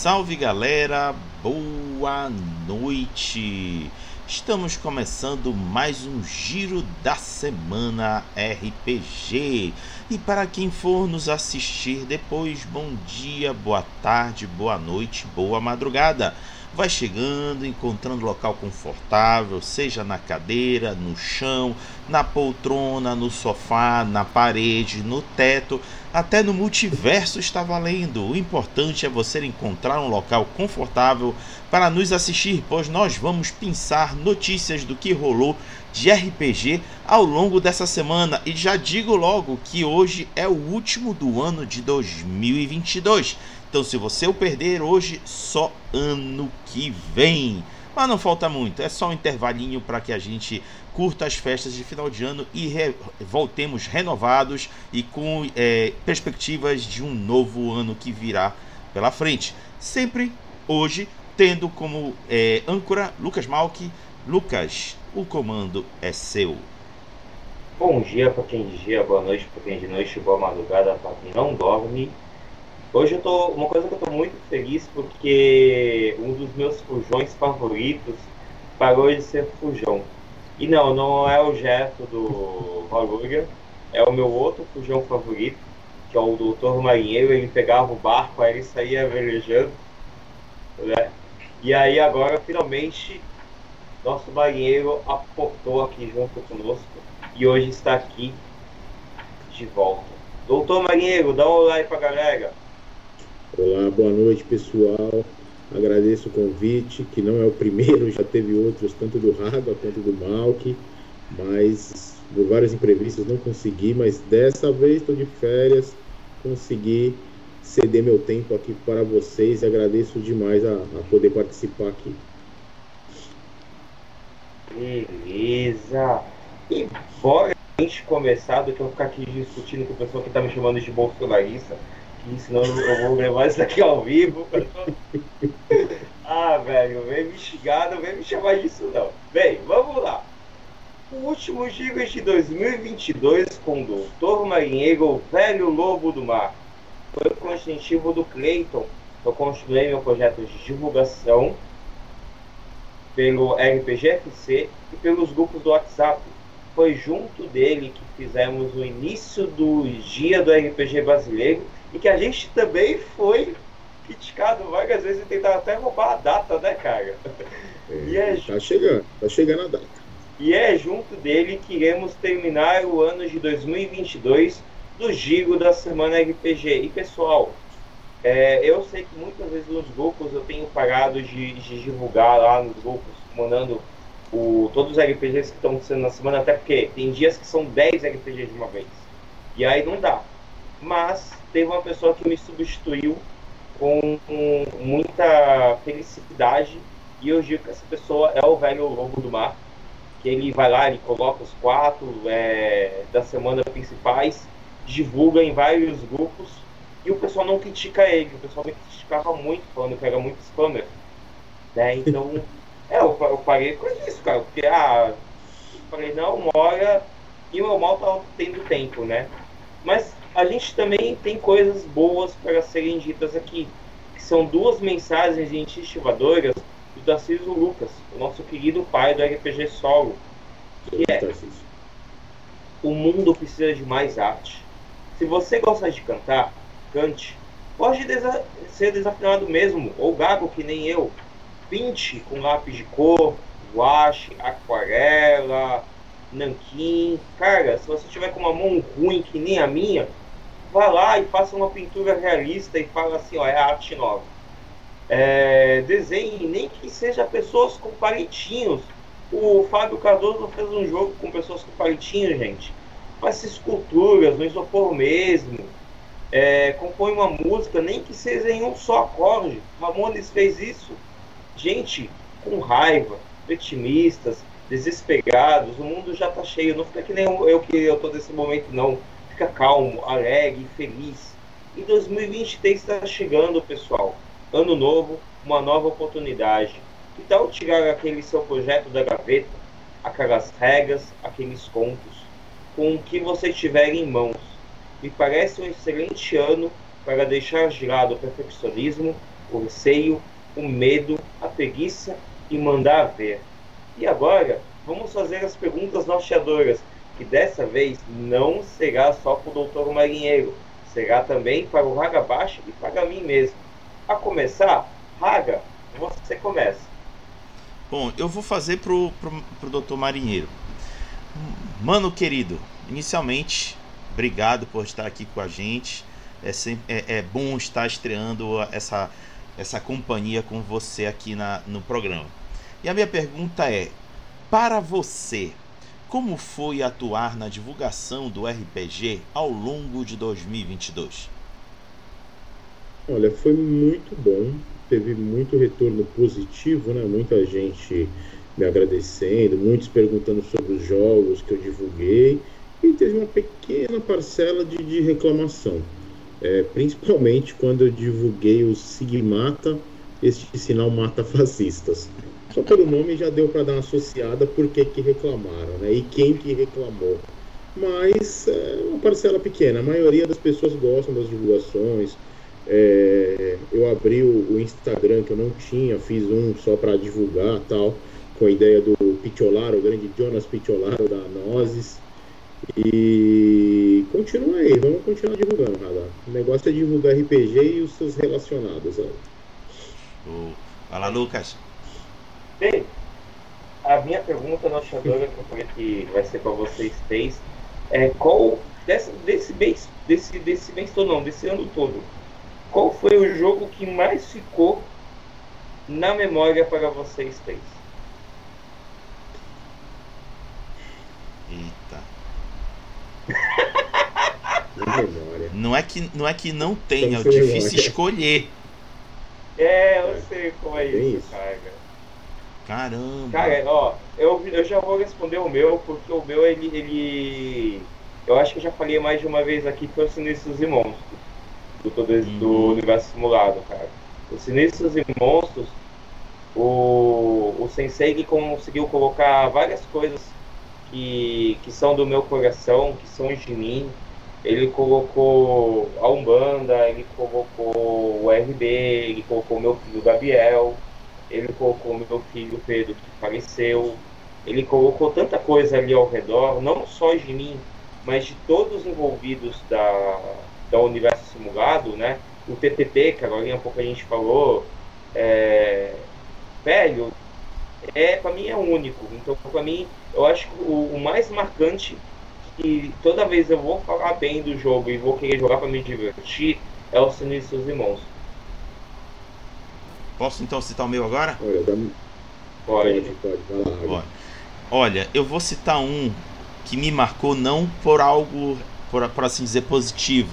salve galera, boa noite. Estamos começando mais um giro da semana RPG. E para quem for nos assistir depois, bom dia, boa tarde, boa noite, boa madrugada. Vai chegando, encontrando local confortável, seja na cadeira, no chão, na poltrona, no sofá, na parede, no teto, até no multiverso está valendo. O importante é você encontrar um local confortável para nos assistir, pois nós vamos pensar notícias do que rolou de RPG ao longo dessa semana. E já digo logo que hoje é o último do ano de 2022. Então, se você o perder hoje, só ano que vem. Mas não falta muito, é só um intervalinho para que a gente curta as festas de final de ano e re voltemos renovados e com é, perspectivas de um novo ano que virá pela frente. Sempre hoje tendo como é, âncora Lucas Malk. Lucas, o comando é seu. Bom dia para quem dia, boa noite para quem de noite, boa madrugada para quem não dorme. Hoje eu tô. Uma coisa que eu tô muito feliz porque um dos meus fujões favoritos parou de ser fujão. E não, não é o gesto do Valúria, é o meu outro fujão favorito, que é o Doutor Marinheiro, ele pegava o barco, aí ele saía velejando. Né? E aí agora finalmente nosso marinheiro aportou aqui junto conosco e hoje está aqui de volta. Doutor Marinheiro, dá um aí pra galera. Olá, boa noite pessoal. Agradeço o convite, que não é o primeiro, já teve outros, tanto do Raga quanto do Malk, mas por vários imprevistos não consegui, mas dessa vez estou de férias, consegui ceder meu tempo aqui para vocês e agradeço demais a, a poder participar aqui. Beleza! E bora a gente começar do que eu ficar aqui discutindo com o pessoal que está me chamando de bolsonarista aqui, senão eu vou levar isso aqui ao vivo. ah, velho, vem me xingar, não vem me chamar disso não. Bem, vamos lá. O último Giga de 2022 com o Doutor Marinheiro, o velho lobo do mar. Foi o constitivo do Clayton. Eu construí meu projeto de divulgação pelo RPGFC e pelos grupos do WhatsApp. Foi junto dele que fizemos o início do dia do RPG brasileiro e que a gente também foi criticado várias vezes e tentava até roubar a data, né, cara? É, é tá chegando, tá chegando a data. E é junto dele que iremos terminar o ano de 2022 do Giro da Semana RPG. E pessoal, é, eu sei que muitas vezes nos grupos eu tenho parado de, de divulgar lá nos grupos, mandando o, todos os RPGs que estão sendo na semana, até porque tem dias que são 10 RPGs de uma vez. E aí não dá. Mas teve uma pessoa que me substituiu com muita felicidade e eu digo que essa pessoa é o velho lobo do mar que ele vai lá, ele coloca os quatro é, da semana principais, divulga em vários grupos e o pessoal não critica ele, o pessoal me criticava muito, falando que era muito spammer. Né? Então, é, eu, eu parei com isso, cara, porque ah, falei, não, uma hora e o mal tá tendo tempo, né? Mas a gente também tem coisas boas para serem ditas aqui, que são duas mensagens incentivadoras do Tarcísio Lucas, o nosso querido pai do RPG Solo, que é o mundo precisa de mais arte. Se você gosta de cantar, cante. Pode desa ser desafinado mesmo, ou gago que nem eu. Pinte com lápis de cor, guache, aquarela, nanquim. Cara, se você tiver com uma mão ruim que nem a minha, vá lá e faça uma pintura realista e fala assim, ó, é arte nova. É, desenhe, nem que seja pessoas com palitinhos. O Fábio Cardoso fez um jogo com pessoas com palitinhos, gente. Faça esculturas, no isopor mesmo. É, compõe uma música, nem que seja em um só acorde. Ramones fez isso. Gente com raiva, vitimistas, desesperados, o mundo já tá cheio. Não fica que nem eu, eu que eu tô nesse momento, não fica calmo, alegre, feliz. E 2023 está chegando, pessoal. Ano novo, uma nova oportunidade. Que tal tirar aquele seu projeto da gaveta, aquelas regras, aqueles contos, com o que você tiver em mãos? Me parece um excelente ano para deixar de lado o perfeccionismo o receio, o medo, a preguiça e mandar ver. E agora, vamos fazer as perguntas norteadoras, que dessa vez não será só para o doutor Marinheiro, será também para o Raga Baixo e para mim mesmo. A começar, Raga, você começa. Bom, eu vou fazer pro, pro doutor Marinheiro. Mano querido, inicialmente, obrigado por estar aqui com a gente. É, sempre, é, é bom estar estreando essa, essa companhia com você aqui na, no programa. E a minha pergunta é: para você, como foi atuar na divulgação do RPG ao longo de 2022? Olha, foi muito bom, teve muito retorno positivo, né? Muita gente me agradecendo, muitos perguntando sobre os jogos que eu divulguei e teve uma pequena parcela de, de reclamação, é, principalmente quando eu divulguei o Sigmata, este sinal mata fascistas. Só pelo nome já deu para dar uma associada por que, que reclamaram, né? E quem que reclamou. Mas é uma parcela pequena. A maioria das pessoas gostam das divulgações. É, eu abri o, o, Instagram que eu não tinha, fiz um só para divulgar tal, com a ideia do Picciolaro, o grande Jonas Picciolaro da Nozes. E continua aí, vamos continuar divulgando, Radar. O negócio é divulgar RPG e os seus relacionados. Ó. Fala, Lucas. Bem, a minha pergunta norteadora que eu falei que vai ser para vocês três é qual desse, desse mês, desse, desse mês todo não, desse ano todo, qual foi o jogo que mais ficou na memória para vocês três? Eita. não é que não é que não tem, é difícil escolher. É, eu sei como é, é isso, cara. Caramba. Cara, ó, eu, eu já vou responder o meu, porque o meu, ele, ele. Eu acho que eu já falei mais de uma vez aqui que foi o Sinistros e Monstros. Do, todo, uhum. do universo simulado, cara. O Sinistros e Monstros, o, o Sensei conseguiu colocar várias coisas que, que são do meu coração, que são de mim. Ele colocou a Umbanda, ele colocou o RB, ele colocou o meu filho Gabriel ele colocou meu filho Pedro, que faleceu, ele colocou tanta coisa ali ao redor, não só de mim, mas de todos os envolvidos da, da Universo Simulado, né? O TTT, que agora há pouco a gente falou, é, velho, é, para mim é único. Então, para mim, eu acho que o, o, mais marcante, que toda vez eu vou falar bem do jogo e vou querer jogar para me divertir, é o Sinistros e Monstros. Posso então citar o meu agora? Olha, dá... pode, pode, pode, pode. Olha, eu vou citar um que me marcou não por algo, por, por assim dizer, positivo.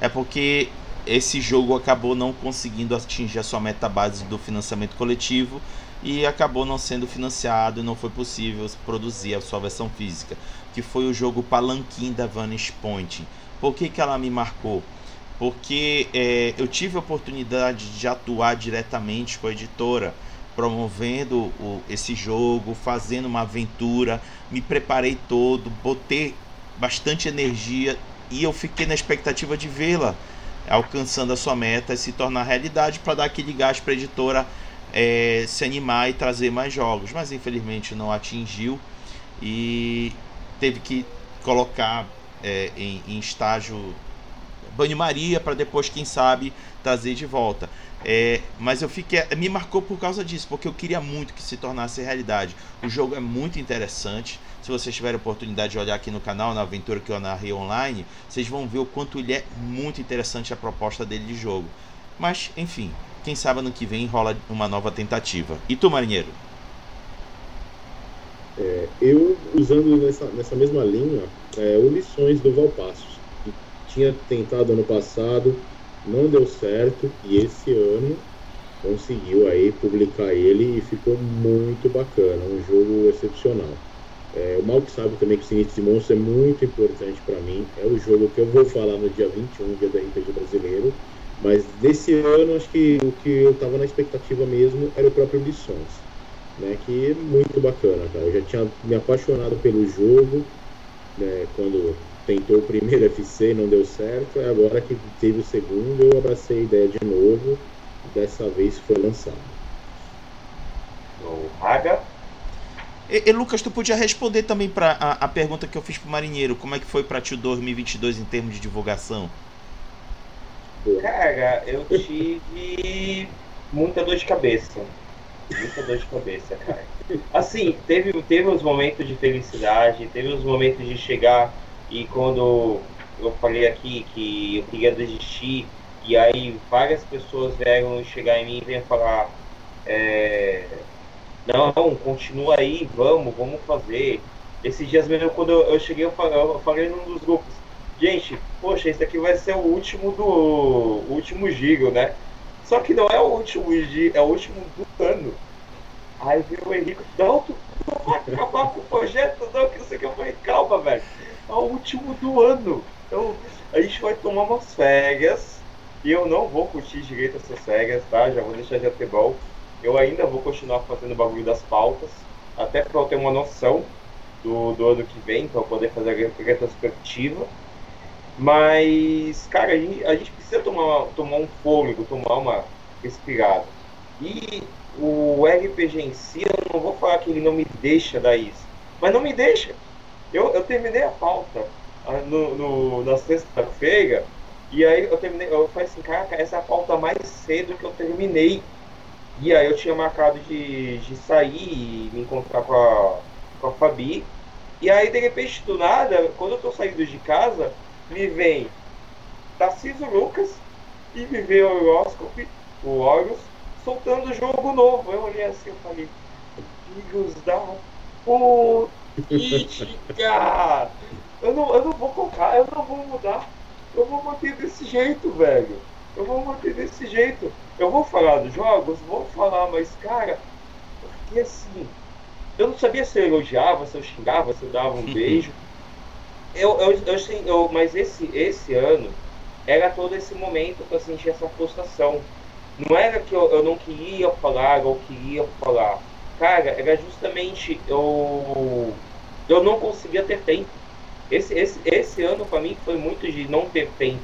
É porque esse jogo acabou não conseguindo atingir a sua meta base do financiamento coletivo e acabou não sendo financiado e não foi possível produzir a sua versão física, que foi o jogo Palanquim da Vanish Point. Por que, que ela me marcou? Porque é, eu tive a oportunidade de atuar diretamente com a editora, promovendo o, esse jogo, fazendo uma aventura, me preparei todo, botei bastante energia e eu fiquei na expectativa de vê-la alcançando a sua meta e se tornar realidade para dar aquele gás para a editora é, se animar e trazer mais jogos, mas infelizmente não atingiu e teve que colocar é, em, em estágio banho-maria para depois, quem sabe, trazer de volta. É, mas eu fiquei, me marcou por causa disso, porque eu queria muito que se tornasse realidade. O jogo é muito interessante. Se vocês tiverem oportunidade de olhar aqui no canal, na aventura que eu narrei online, vocês vão ver o quanto ele é muito interessante a proposta dele de jogo. Mas, enfim, quem sabe ano que vem rola uma nova tentativa. E tu, marinheiro? É, eu, usando nessa, nessa mesma linha, é, o Lições do Valpasso tinha tentado ano passado, não deu certo e esse ano conseguiu aí publicar ele e ficou muito bacana, um jogo excepcional. É, o mal que sabe também que o Sinistro de Monstros é muito importante para mim, é o jogo que eu vou falar no dia 21, dia do RPG brasileiro, mas desse ano acho que o que eu estava na expectativa mesmo era o próprio Lições, né, que é muito bacana, cara. Eu já tinha me apaixonado pelo jogo, né, quando tentou o primeiro FC e não deu certo, agora que teve o segundo, eu abracei a ideia de novo dessa vez foi lançado. O Haga? E, e, Lucas, tu podia responder também para a, a, pergunta que eu fiz pro marinheiro, como é que foi para ti o 2022 em termos de divulgação? Cara, eu tive muita dor de cabeça. Muita dor de cabeça, cara. Assim, teve, teve uns momentos de felicidade, teve uns momentos de chegar e quando eu falei aqui que eu queria desistir, e aí várias pessoas vieram chegar em mim e vieram falar, é, não, continua aí, vamos, vamos fazer. Esses dias mesmo, quando eu, cheguei, eu falei, eu falei num dos grupos, gente, poxa, esse aqui vai ser o último do o último giro, né? Só que não é o último giro, é o último do ano. Aí veio o Henrique, não, tu não vai acabar com o projeto, não, que não sei que. Eu falei, calma, velho, é o último do ano. Então, a gente vai tomar umas férias, e eu não vou curtir direito essas regras, tá? Já vou deixar de ter bom. Eu ainda vou continuar fazendo o bagulho das pautas, até para eu ter uma noção do, do ano que vem, para eu poder fazer a retrospectiva. Mas, cara, a gente, a gente precisa tomar, tomar um fôlego, tomar uma respirada. E o RPG em si, eu não vou falar que ele não me deixa dar isso, mas não me deixa. Eu, eu terminei a pauta ah, no, no na sexta-feira e aí eu terminei, eu falei assim, cara, essa é a pauta mais cedo que eu terminei. E aí eu tinha marcado de, de sair e me encontrar com a, com a Fabi. E aí, de repente, do nada, quando eu tô saindo de casa, me vem Tarcísio Lucas e me vem o Horoscope, o Horus, soltando jogo novo. Eu olhei assim e falei, filhos da política! Eu não, eu não vou colocar, eu não vou mudar eu vou manter desse jeito, velho. Eu vou manter desse jeito. Eu vou falar dos jogos, vou falar, mas cara, porque assim, eu não sabia se eu elogiava, se eu xingava, se eu dava um beijo. Eu, eu, eu, eu, mas esse, esse ano era todo esse momento que eu senti essa frustração. Não era que eu, eu não queria falar ou queria falar. Cara, era justamente eu, eu não conseguia ter tempo. Esse, esse, esse ano para mim foi muito de não ter tempo.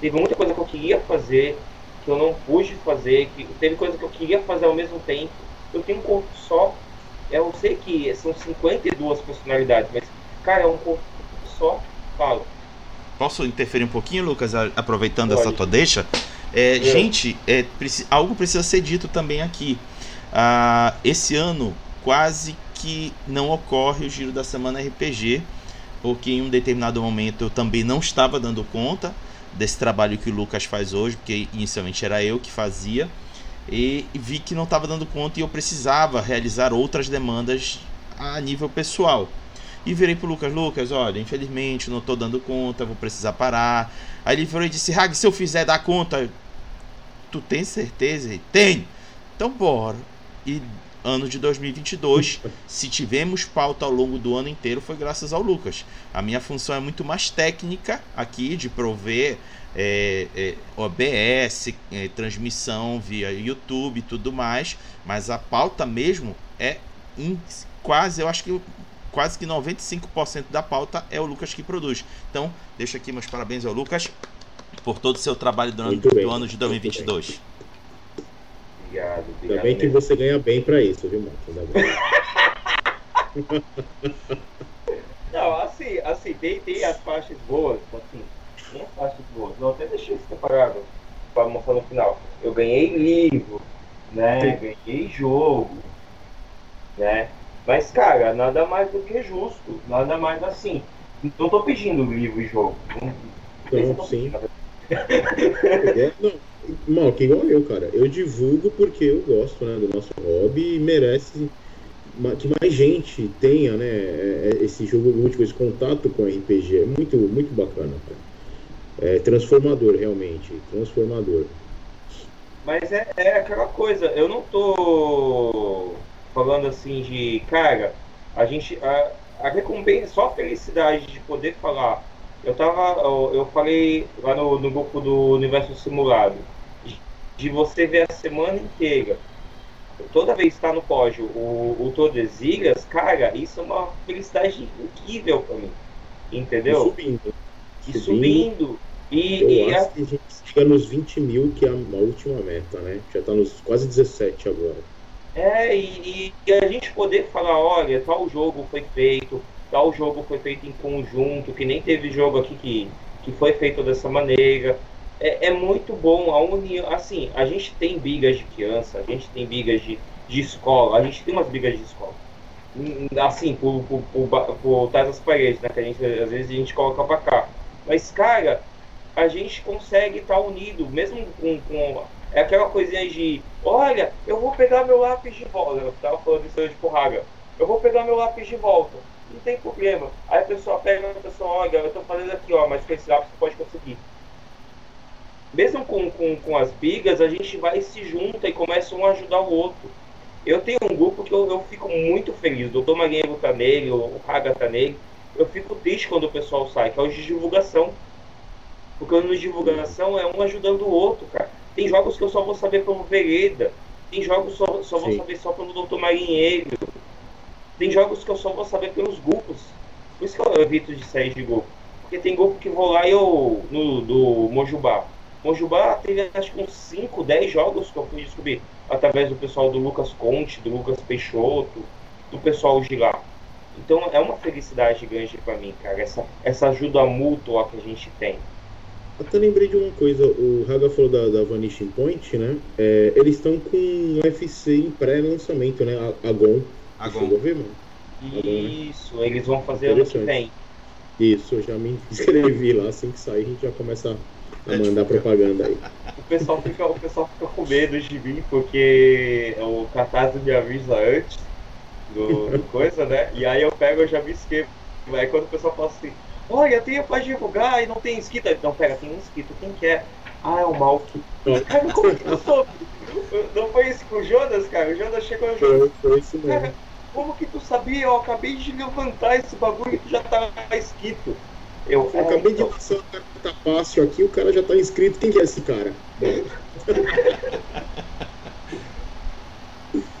Teve muita coisa que eu queria fazer, que eu não pude fazer, que teve coisa que eu queria fazer ao mesmo tempo. Eu tenho um corpo só. Eu sei que são 52 personalidades, mas, cara, é um corpo só. Fala. Posso interferir um pouquinho, Lucas, aproveitando Pode. essa tua deixa? É, gente, é, algo precisa ser dito também aqui. Ah, esse ano quase que não ocorre o giro da semana RPG porque em um determinado momento eu também não estava dando conta desse trabalho que o Lucas faz hoje, porque inicialmente era eu que fazia, e vi que não estava dando conta e eu precisava realizar outras demandas a nível pessoal. E virei pro Lucas, Lucas, olha, infelizmente não estou dando conta, vou precisar parar. Aí ele virou e disse, Rag, se eu fizer dar conta, tu tem certeza? Tem! Então bora. E ano de 2022, se tivemos pauta ao longo do ano inteiro, foi graças ao Lucas. A minha função é muito mais técnica aqui, de prover é, é, OBS, é, transmissão via YouTube e tudo mais, mas a pauta mesmo é em, quase, eu acho que quase que 95% da pauta é o Lucas que produz. Então, deixo aqui meus parabéns ao Lucas por todo o seu trabalho durante o ano de 2022. Obrigado, obrigado. Bem que você ganha bem pra isso, viu, Marcos? Não, assim, assim, tem, tem as partes boas, assim, tem as partes boas. Eu até deixei isso separado para mostrar no final. Eu ganhei livro, né? Sim. Ganhei jogo, né? Mas, cara, nada mais do que justo. Nada mais assim. Não tô pedindo livro e jogo. Não, sim. não, Mal, que igual eu, cara. Eu divulgo porque eu gosto né, do nosso hobby e merece que mais gente tenha né, é, é, esse jogo múltiplo, esse contato com RPG. É muito, muito bacana, cara. É transformador, realmente. Transformador. Mas é, é aquela coisa, eu não tô falando assim de, cara, a gente. A, a recompensa, só a felicidade de poder falar. Eu tava. Eu, eu falei lá no, no grupo do Universo Simulado de você ver a semana inteira, toda vez que está no pódio o, o Tordesilhas, cara, isso é uma felicidade incrível para mim. Entendeu? E subindo. E subindo. E, eu e acho a... que a gente chega nos 20 mil, que é a, a última meta, né? Já está nos quase 17 agora. É, e, e, a gente poder falar, olha, tal jogo foi feito, tal jogo foi feito em conjunto, que nem teve jogo aqui que, que foi feito dessa maneira. É, é muito bom a união. Assim, a gente tem brigas de criança, a gente tem brigas de, de escola, a gente tem umas brigas de escola. Hum, assim, por, por, por, por trás das paredes, né? Que a gente, às vezes a gente coloca pra cá. Mas, cara, a gente consegue estar tá unido, mesmo com, com é aquela coisinha de, olha, eu vou pegar meu lápis de volta. Eu tava falando isso de porraga. Eu vou pegar meu lápis de volta. Não tem problema. Aí a pessoa pega, a pessoa, olha, eu tô fazendo aqui, ó, mas com esse lápis você pode conseguir. Mesmo com, com, com as bigas, a gente vai e se junta e começa um a ajudar o outro. Eu tenho um grupo que eu, eu fico muito feliz. O Doutor Marinheiro tá nele, o Raga tá nele. Eu fico triste quando o pessoal sai, que é o de divulgação. Porque no de divulgação é um ajudando o outro, cara. Tem jogos que eu só vou saber pelo Vereda. Tem jogos que só, só vou saber só pelo Doutor Marinheiro. Tem jogos que eu só vou saber pelos grupos. Por isso que eu evito de sair de grupo. Porque tem grupo que vou lá e eu. No, do Mojubá. Mojubá teve acho que uns 5, 10 jogos que eu fui descobrir. Através do pessoal do Lucas Conte, do Lucas Peixoto, do pessoal de lá. Então é uma felicidade grande para mim, cara, essa, essa ajuda mútua que a gente tem. Até lembrei de uma coisa, o Raga falou da, da Vanishing Point, né? É, eles estão com um UFC em pré-lançamento, né? Agon. Agon. Ver, mano? Isso, né? eles vão fazer ano que vem. Isso, eu já me inscrevi lá, assim que sair a gente já começa a mandar propaganda aí. O pessoal fica, o pessoal fica com medo de mim, porque o Catarse me avisa antes do, do coisa, né? E aí eu pego e já me inscrevo. Aí quando o pessoal fala assim, Olha, tem pra divulgar e não tem inscrito. Não, pera, tem um inscrito, quem quer? É? Ah, é o Malk. Cara, como que eu soube? Não foi isso com o Jonas, cara? O Jonas chegou e falou. Foi isso mesmo. Cara, como que tu sabia? Eu acabei de levantar esse bagulho e tu já tá inscrito. Eu, eu acabei então... de lançar o carta fácil aqui, o cara já tá inscrito. Quem que é esse cara?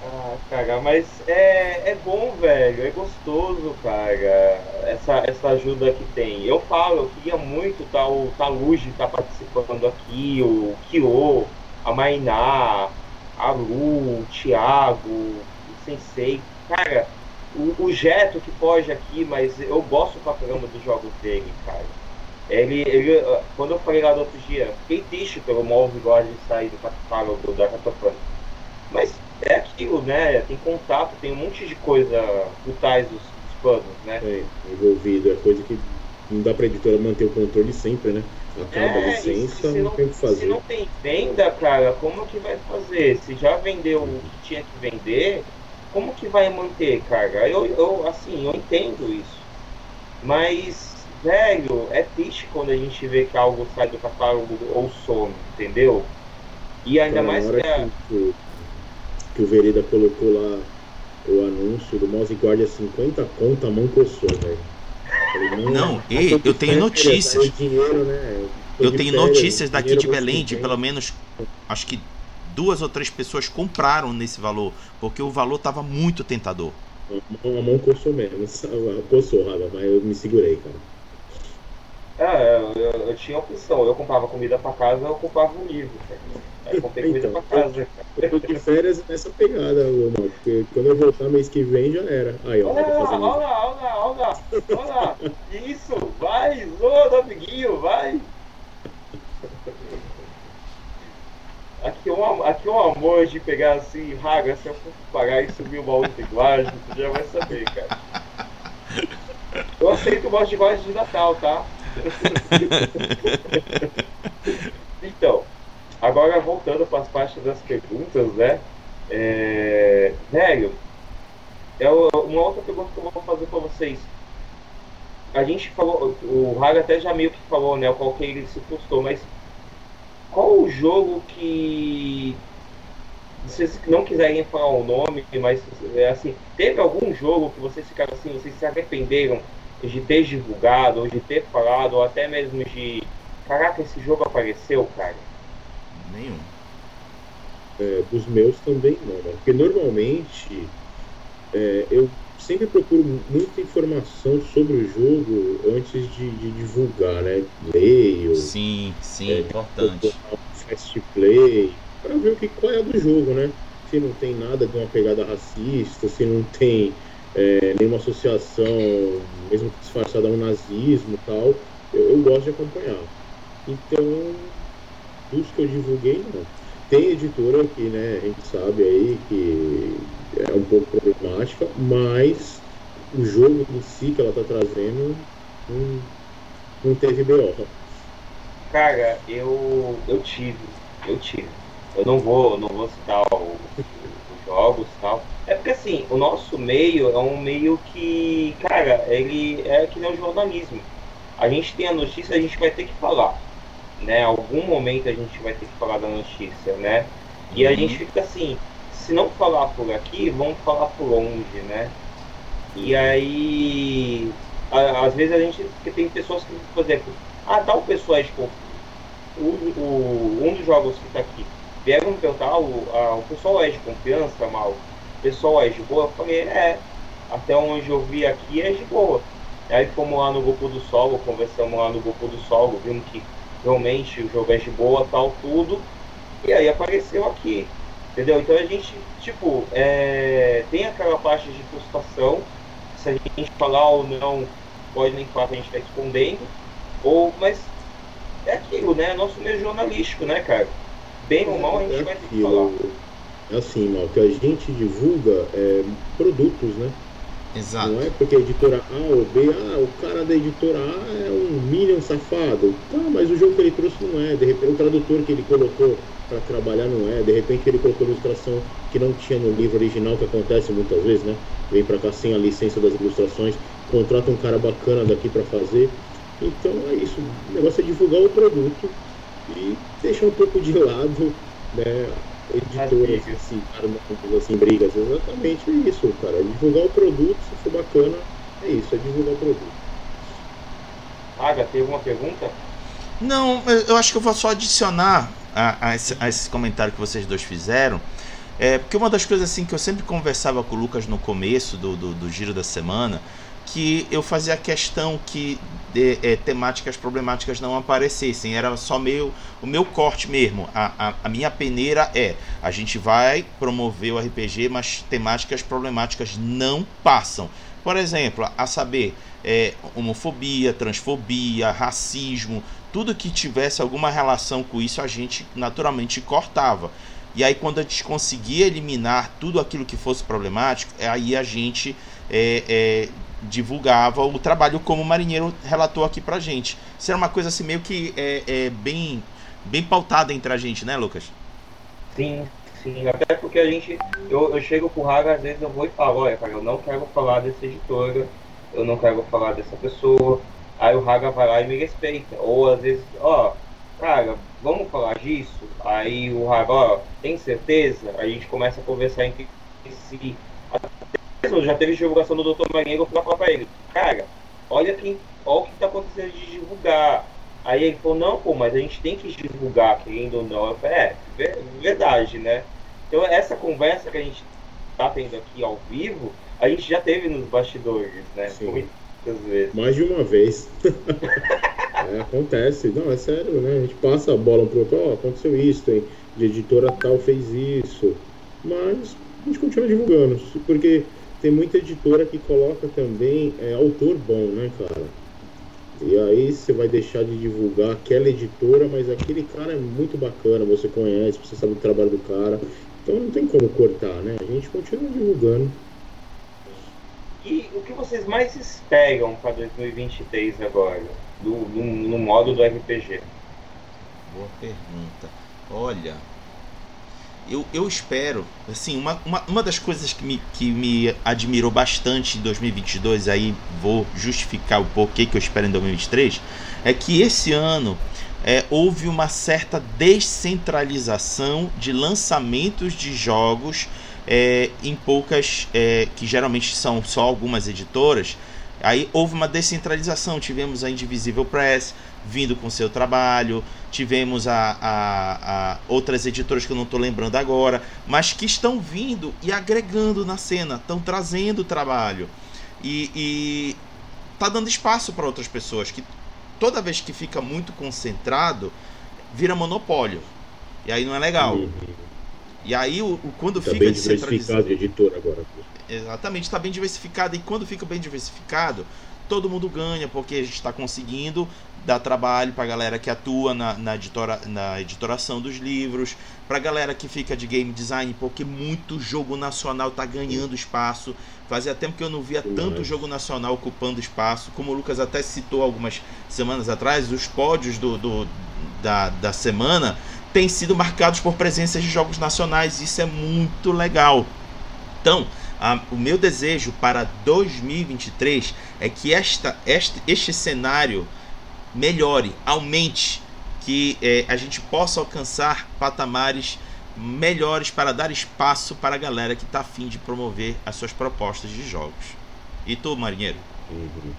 Ah, cara, mas é, é bom, velho, é gostoso, cara, essa, essa ajuda que tem. Eu falo, eu queria muito tá, o Taluji estar tá participando aqui, o Kyo, a Mainá, a Lu, o Thiago, o Sensei. Cara, o, o Jeto que foge aqui, mas eu gosto pra caramba dos jogos dele, cara. Ele, ele, quando eu falei lá do outro dia, fiquei triste pelo Malve God sair do catálogo da. Mas é aquilo, né? Tem contato, tem um monte de coisa por trás dos, dos panos, né? É, envolvido, é coisa que não dá pra editora manter o controle sempre, né? Acaba é, a licença, não, não, tem o que fazer. Se não tem venda, cara, como que vai fazer? Se já vendeu o que tinha que vender, como que vai manter, cara? Eu, eu assim, eu entendo isso. Mas, velho, é triste quando a gente vê que algo sai do catálogo ou some, entendeu? E ainda então, mais que, a... que que o Vereda colocou lá o anúncio do Mouse Guardia 50 conta, a mão coçou, velho. Não, ei, eu tenho notícias. Dinheiro, né? Eu tenho férias, notícias daqui de Belém, de pelo menos, acho que duas ou três pessoas compraram nesse valor, porque o valor estava muito tentador. A mão, a mão coçou mesmo, coçou, Raga, mas eu me segurei, cara. É, eu, eu, tinha opção, eu comprava comida pra casa, eu comprava um livro. Aí eu comprei comida então, pra casa. Eu tô de férias nessa pegada, mano, porque quando eu voltar mês que vem já era. Aí, ó, olha lá, olha lá, olha lá, olha lá, olha lá. Isso, vai, zoa do amiguinho, vai. Aqui é, um, aqui é um amor de pegar assim, raga, se eu pagar e subir o baú de linguagem, tu já vai saber, cara. Eu aceito o baú de linguagem de Natal, tá? então, agora voltando para as partes das perguntas, né? É, velho, é uma outra pergunta que eu vou fazer para vocês. A gente falou, o Raga até já meio que falou, né? Qual que ele se postou, mas qual o jogo que vocês não quiserem falar o nome, mas é assim, teve algum jogo que vocês ficaram assim, vocês se arrependeram de ter divulgado, ou de ter falado, ou até mesmo de. Caraca, esse jogo apareceu, cara? Nenhum. É, dos meus também não, né? Porque normalmente é, eu sempre procuro muita informação sobre o jogo antes de, de divulgar, né? Leio. Sim, sim, é, importante. Fast play, para ver o que, qual é do jogo, né? Se não tem nada de uma pegada racista, se não tem é, nenhuma associação, mesmo disfarçada ao nazismo e tal, eu, eu gosto de acompanhar. Então, dos que eu divulguei, não. Tem editora que, né, a gente sabe aí que é um pouco problemática, mas o jogo em si que ela tá trazendo não, não teve BO. Cara, eu, eu tive, eu tive. Eu não vou, não vou citar o, os jogos e tal. É porque assim, o nosso meio é um meio que, cara, ele é que nem o jornalismo. A gente tem a notícia, a gente vai ter que falar né? Algum momento a gente vai ter que falar da notícia, né? E uhum. a gente fica assim, se não falar por aqui, vamos falar por onde, né? E aí, a, às vezes a gente, porque tem pessoas que, por exemplo, ah, tal pessoa é de o, o, um dos jogos que está aqui, vieram me perguntar, o, a, o pessoal é de confiança, mal? O pessoal é de boa? Eu falei, é, até onde eu vi aqui é de boa. Aí fomos lá no grupo do Solo, conversamos lá no grupo do Solo, vimos que realmente o jogo é de boa, tal, tudo. E aí apareceu aqui. Entendeu? Então a gente, tipo, é, tem aquela parte de frustração. Se a gente falar ou não, pode nem falar que a gente está escondendo. Ou, mas é aquilo, né? É nosso meio jornalístico, né, cara? Bem ou mal a gente é vai ter que falar. É assim, mal, que a gente divulga é, produtos, né? Exato. Não é porque a editora A ou B, ah, o cara da editora A é um Minion safado. Tá, mas o jogo que ele trouxe não é. De repente, o tradutor que ele colocou para trabalhar não é. De repente, ele colocou ilustração que não tinha no livro original, que acontece muitas vezes, né? Vem para cá sem a licença das ilustrações, contrata um cara bacana daqui para fazer. Então é isso. O negócio é divulgar o produto e deixar um pouco de lado né, editoras assim, armadas, assim, brigas. Exatamente isso, cara. É divulgar o produto, se for bacana, é isso, é divulgar o produto. Aga, tem alguma pergunta? Não, eu acho que eu vou só adicionar a, a, esse, a esse comentário que vocês dois fizeram. É, porque uma das coisas assim que eu sempre conversava com o Lucas no começo do, do, do giro da semana que eu fazia questão que de, é, temáticas problemáticas não aparecessem. Era só meio o meu corte mesmo. A, a, a, minha peneira é: a gente vai promover o RPG, mas temáticas problemáticas não passam. Por exemplo, a saber, é, homofobia, transfobia, racismo, tudo que tivesse alguma relação com isso, a gente naturalmente cortava. E aí, quando a gente conseguia eliminar tudo aquilo que fosse problemático, aí a gente é, é, divulgava o trabalho como o marinheiro relatou aqui pra gente. Isso era uma coisa assim meio que é, é bem, bem pautada entre a gente, né, Lucas? Sim, sim. Até porque a gente. Eu, eu chego pro Raga, às vezes eu vou e falo, olha, cara, eu não quero falar dessa editora, eu não quero falar dessa pessoa. Aí o Raga vai lá e me respeita. Ou às vezes, ó, cara, vamos falar disso? Aí o Raga, ó, tem certeza? Aí a gente começa a conversar entre si já teve divulgação do Dr. Marinho, eu fui lá falar pra ele, cara, olha, quem, olha o que tá acontecendo de divulgar. Aí ele falou, não, pô, mas a gente tem que divulgar, querendo ou não. Eu falei, é, verdade, né? Então essa conversa que a gente tá tendo aqui ao vivo, a gente já teve nos bastidores, né? Sim. Muitas vezes. Mais de uma vez. é, acontece. Não, é sério, né? A gente passa a bola um pro outro, ó, aconteceu isso, hein? De editora tal fez isso. Mas a gente continua divulgando, porque tem muita editora que coloca também é, autor bom, né, cara? E aí você vai deixar de divulgar aquela editora, mas aquele cara é muito bacana, você conhece, você sabe o trabalho do cara. Então não tem como cortar, né? A gente continua divulgando. E o que vocês mais esperam para 2023 agora, do, no, no modo do RPG? Boa pergunta. Olha, eu, eu espero, assim, uma, uma, uma das coisas que me, que me admirou bastante em 2022, aí vou justificar o porquê que eu espero em 2023, é que esse ano é, houve uma certa descentralização de lançamentos de jogos é, em poucas, é, que geralmente são só algumas editoras, Aí houve uma descentralização, tivemos a Indivisível Press vindo com seu trabalho, tivemos a, a, a outras editoras que eu não estou lembrando agora, mas que estão vindo e agregando na cena, estão trazendo trabalho e, e tá dando espaço para outras pessoas que toda vez que fica muito concentrado vira monopólio e aí não é legal. Uhum. E aí o, o quando tá fica bem diversificado editor agora. Exatamente, está bem diversificado e quando fica bem diversificado todo mundo ganha porque a gente está conseguindo dar trabalho para a galera que atua na, na, editora, na editoração dos livros, para a galera que fica de game design, porque muito jogo nacional está ganhando espaço. Fazia tempo que eu não via tanto jogo nacional ocupando espaço. Como o Lucas até citou algumas semanas atrás, os pódios do, do da, da semana têm sido marcados por presenças de jogos nacionais. Isso é muito legal. Então, a, o meu desejo para 2023 é que esta, este, este cenário melhore, aumente, que é, a gente possa alcançar patamares melhores para dar espaço para a galera que está afim de promover as suas propostas de jogos. E tu, marinheiro? Uhum.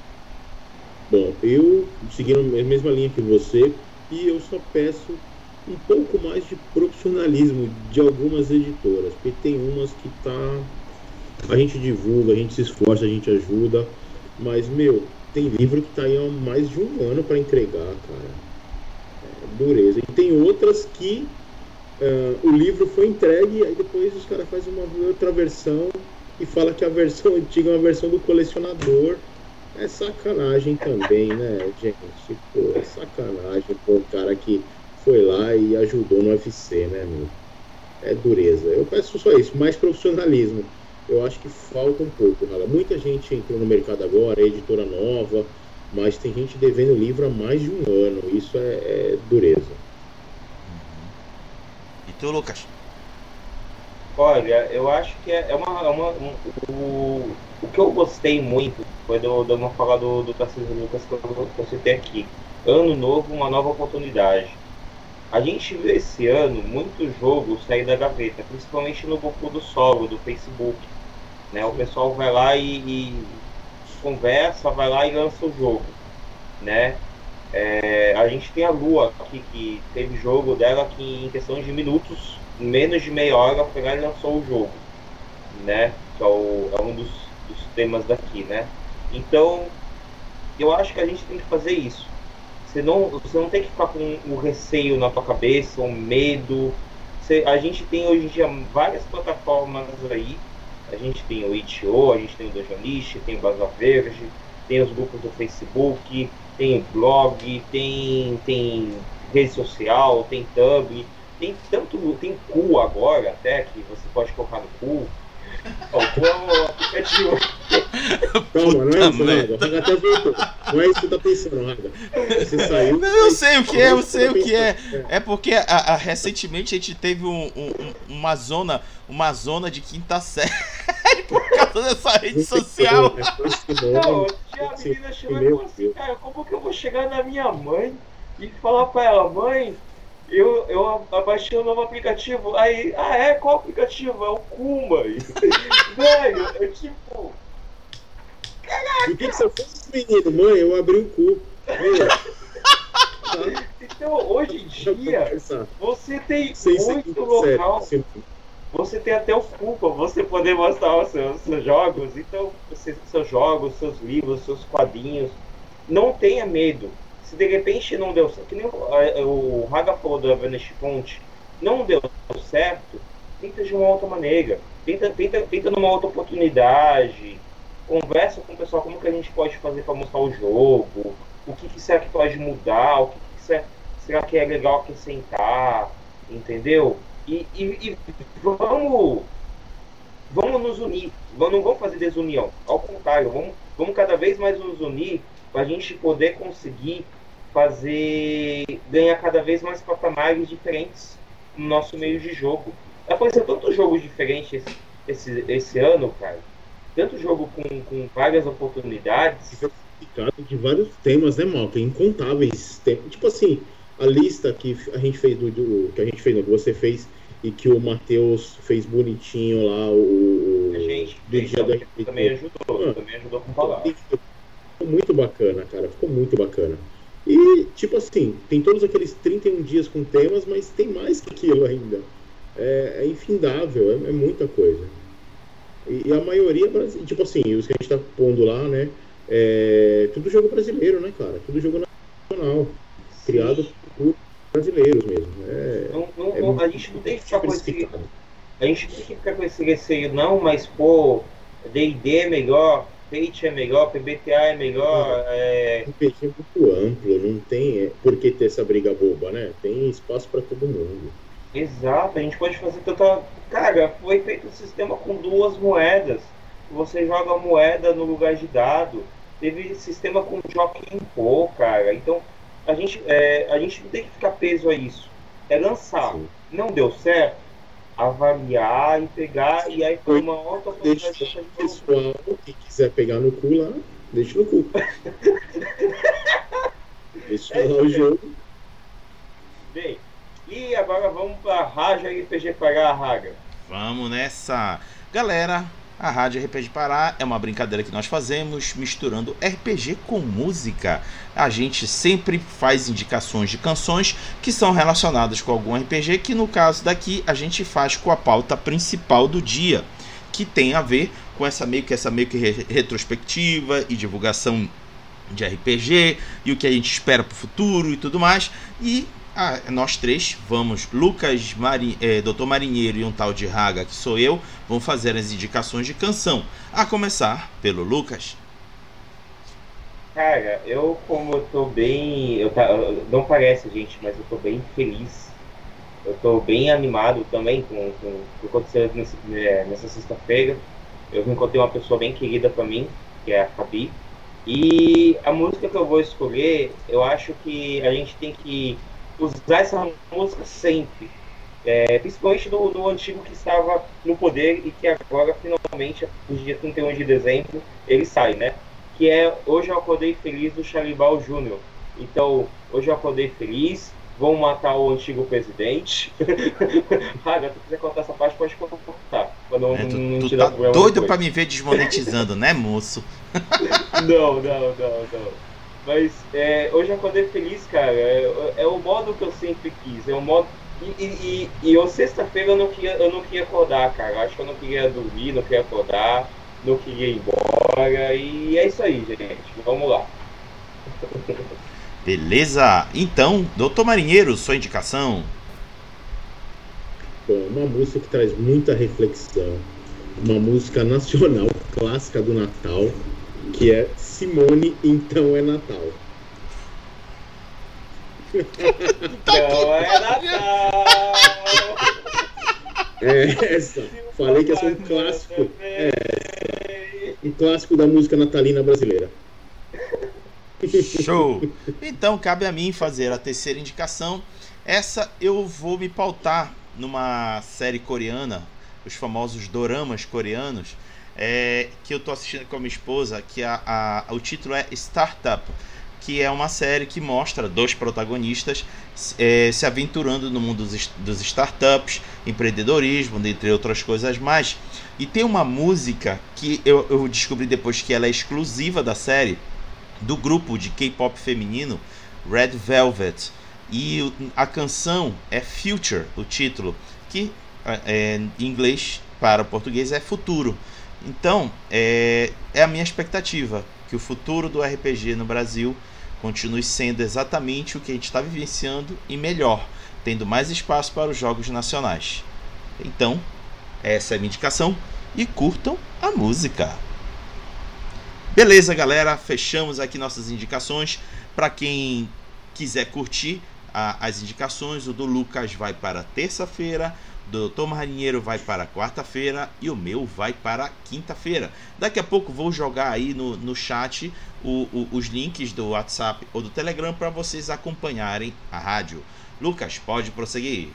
Bom, eu seguindo a mesma linha que você, e eu só peço um pouco mais de profissionalismo de algumas editoras, porque tem umas que tá a gente divulga, a gente se esforça, a gente ajuda, mas meu, tem livro que está aí há mais de um ano para entregar, cara. É, dureza. E tem outras que uh, o livro foi entregue, aí depois os caras fazem uma outra versão e fala que a versão antiga é uma versão do colecionador. É sacanagem também, né, gente? Pô, é sacanagem pô, o cara que foi lá e ajudou no UFC, né, meu? É dureza. Eu peço só isso, mais profissionalismo eu acho que falta um pouco, Rala. Muita gente entrou no mercado agora, é editora nova, mas tem gente devendo livro há mais de um ano. Isso é, é dureza. Uhum. E tu, Lucas? Olha, eu acho que é, é uma. É uma um, o, o que eu gostei muito foi do, do uma fala do, do Tarcísio Lucas que eu, que eu citei aqui. Ano novo, uma nova oportunidade. A gente viu esse ano muitos jogos sair da gaveta, principalmente no grupo do solo, do Facebook. Né? O pessoal vai lá e, e conversa, vai lá e lança o jogo. Né? É, a gente tem a Lua aqui, que teve jogo dela que em questão de minutos, menos de meia hora, foi lá e lançou o jogo. Né? Que é, o, é um dos, dos temas daqui, né? Então, eu acho que a gente tem que fazer isso. Você não, você não tem que ficar com o receio na tua cabeça, o medo. Você, a gente tem hoje em dia várias plataformas aí a gente tem o Itio, a gente tem o Dungeonist, tem o Baza Verde, tem os grupos do Facebook, tem o blog, tem, tem rede social, tem Tumblr, tem tanto, tem cu agora até, que você pode colocar no cu. O é aplicativo. Calma, não é isso, Raga. O Raga até voltou. Não é isso que você tá pensando, Raga. Você saiu. Não, eu sei o que é, eu sei o que é. É porque a, a, recentemente a gente teve um, um, uma zona, uma zona de quinta série por causa dessa rede social. Não, tinha a menina chegando e falou assim, cara, como que eu vou chegar na minha mãe e falar pra ela, mãe, eu, eu abaixei um novo aplicativo. Aí, ah é? Qual aplicativo? É o Kuma. Velho, eu tipo. Caraca! E o que, que você fez, menino? Mãe, eu abri o cu. Então, hoje em dia, você tem muito local. Sério, você tem até o culpa você poder mostrar os seus, seus jogos. Então, seus jogos, seus livros, seus quadrinhos. Não tenha medo. Se de repente não deu certo, que nem o, o Raga falou do Vanish Ponte, não deu certo, tenta de uma outra maneira. Tenta, tenta, tenta numa outra oportunidade. Conversa com o pessoal como que a gente pode fazer para mostrar o jogo. O que, que será que pode mudar? O que, que será, será que é legal acrescentar? Entendeu? E, e, e, vamos, vamos nos unir. Não vamos fazer desunião. Ao contrário, vamos, vamos cada vez mais nos unir para a gente poder conseguir fazer ganhar cada vez mais patamares diferentes no nosso meio de jogo. Apareceu tantos jogos diferentes esse, esse ano, cara. Tanto jogo com, com várias oportunidades. De vários temas, né, Malta? Incontáveis. Tipo assim, a lista que a gente fez do, do que a gente fez, que você fez e que o Matheus fez bonitinho lá o, a gente, do dia da também ajudou, ah, também ajudou com falar. ficou muito bacana, cara. Ficou muito bacana. E, tipo assim, tem todos aqueles 31 dias com temas, mas tem mais que aquilo ainda. É, é infindável, é, é, muita coisa. E, e a maioria, tipo assim, os que a gente tá pondo lá, né? É, tudo jogo brasileiro, né, cara? Tudo jogo nacional. Criado por brasileiros mesmo. É, não, não, não, a gente não tem que ficar com esse. A gente tem que ficar com esse receio, não, mas, pô, DD é melhor, Fate é melhor, PBTA é melhor. É... RPG é muito amplo, não tem por que ter essa briga boba, né? Tem espaço para todo mundo. Exato, a gente pode fazer tanta. Cara, foi feito um sistema com duas moedas. Você joga moeda no lugar de dado. Teve sistema com Jockey Pô, cara. Então, a gente, é, a gente não tem que ficar preso a isso. É lançar. Sim. Não deu certo, avaliar e pegar, e aí foi uma outra oportunidade. O pessoal que quiser pegar no cu lá, deixa no cu. deixa é, lá o jogo. Bem, e agora vamos para Raja RPG Pará, Raga. Vamos nessa. Galera, a Rádio RPG Pará é uma brincadeira que nós fazemos misturando RPG com música. A gente sempre faz indicações de canções que são relacionadas com algum RPG, que no caso daqui a gente faz com a pauta principal do dia, que tem a ver com essa meio que essa meio que retrospectiva e divulgação de RPG e o que a gente espera para o futuro e tudo mais. E ah, nós três vamos, Lucas, Mari, é, Dr. Marinheiro e um tal de Raga, que sou eu, vão fazer as indicações de canção. A começar pelo Lucas. Cara, eu como eu tô bem. Eu tá, não parece, gente, mas eu tô bem feliz. Eu tô bem animado também com, com o que aconteceu nesse, é, nessa sexta-feira. Eu encontrei uma pessoa bem querida para mim, que é a Fabi. E a música que eu vou escolher, eu acho que a gente tem que usar essa música sempre. É, principalmente do, do antigo que estava no poder e que agora, finalmente, no dia 31 de dezembro, ele sai, né? Que é Hoje Eu Acordei Feliz do Charibal Júnior. Então, hoje eu acordei feliz, vão matar o antigo presidente. Raga, se quiser contar essa parte, pode contar. Quando é, tu, não tu tá doido para me ver desmonetizando, né, moço? não, não, não, não. Mas é, hoje eu acordei feliz, cara. É, é, o modo que eu sempre quis. É o modo. E, e, e eu sexta-feira eu não queria, eu não queria acordar, cara. Eu acho que eu não queria dormir, não queria acordar, não queria ir embora. E é isso aí, gente. Vamos lá. Beleza? Então, doutor Marinheiro, sua indicação. Bom, uma música que traz muita reflexão. Uma música nacional clássica do Natal que é Simone, então é Natal. Então é Natal! É essa. Falei que ia ser um clássico. É, um clássico da música natalina brasileira. Show! Então cabe a mim fazer a terceira indicação. Essa eu vou me pautar numa série coreana, os famosos doramas coreanos, é, que eu tô assistindo com a minha esposa, que a, a, o título é Startup, que é uma série que mostra dois protagonistas é, se aventurando no mundo dos, dos startups, empreendedorismo, dentre outras coisas mais. E tem uma música que eu, eu descobri depois que ela é exclusiva da série, do grupo de K-pop feminino Red Velvet. E a canção é Future, o título, que é, em inglês para o português é futuro. Então, é, é a minha expectativa que o futuro do RPG no Brasil continue sendo exatamente o que a gente está vivenciando e melhor, tendo mais espaço para os jogos nacionais. Então, essa é a minha indicação e curtam a música. Beleza, galera, fechamos aqui nossas indicações. Para quem quiser curtir a, as indicações, o do Lucas vai para terça-feira, do Tom Marinheiro vai para quarta-feira e o meu vai para quinta-feira. Daqui a pouco vou jogar aí no, no chat o, o, os links do WhatsApp ou do Telegram para vocês acompanharem a rádio. Lucas, pode prosseguir.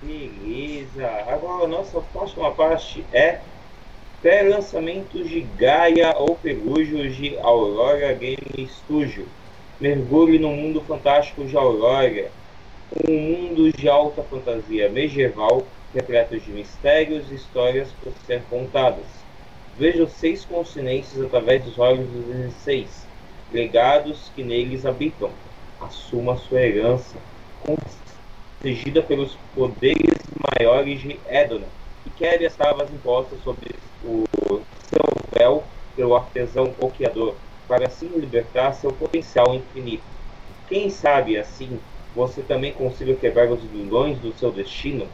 Beleza. Agora a nossa próxima parte é pré-lançamentos de Gaia ou Perujos de Aurora Game Studio. Mergulhe no mundo fantástico de Aurora um mundo de alta fantasia medieval repleto de mistérios e histórias por ser contadas. Veja os seis continentes através dos olhos dos 16 legados que neles habitam. Assuma sua herança, protegida pelos poderes maiores de Edona, e quere as travas impostas sobre o seu véu pelo artesão oqueador, para assim libertar seu potencial infinito. Quem sabe assim você também consiga quebrar os vilões do seu destino,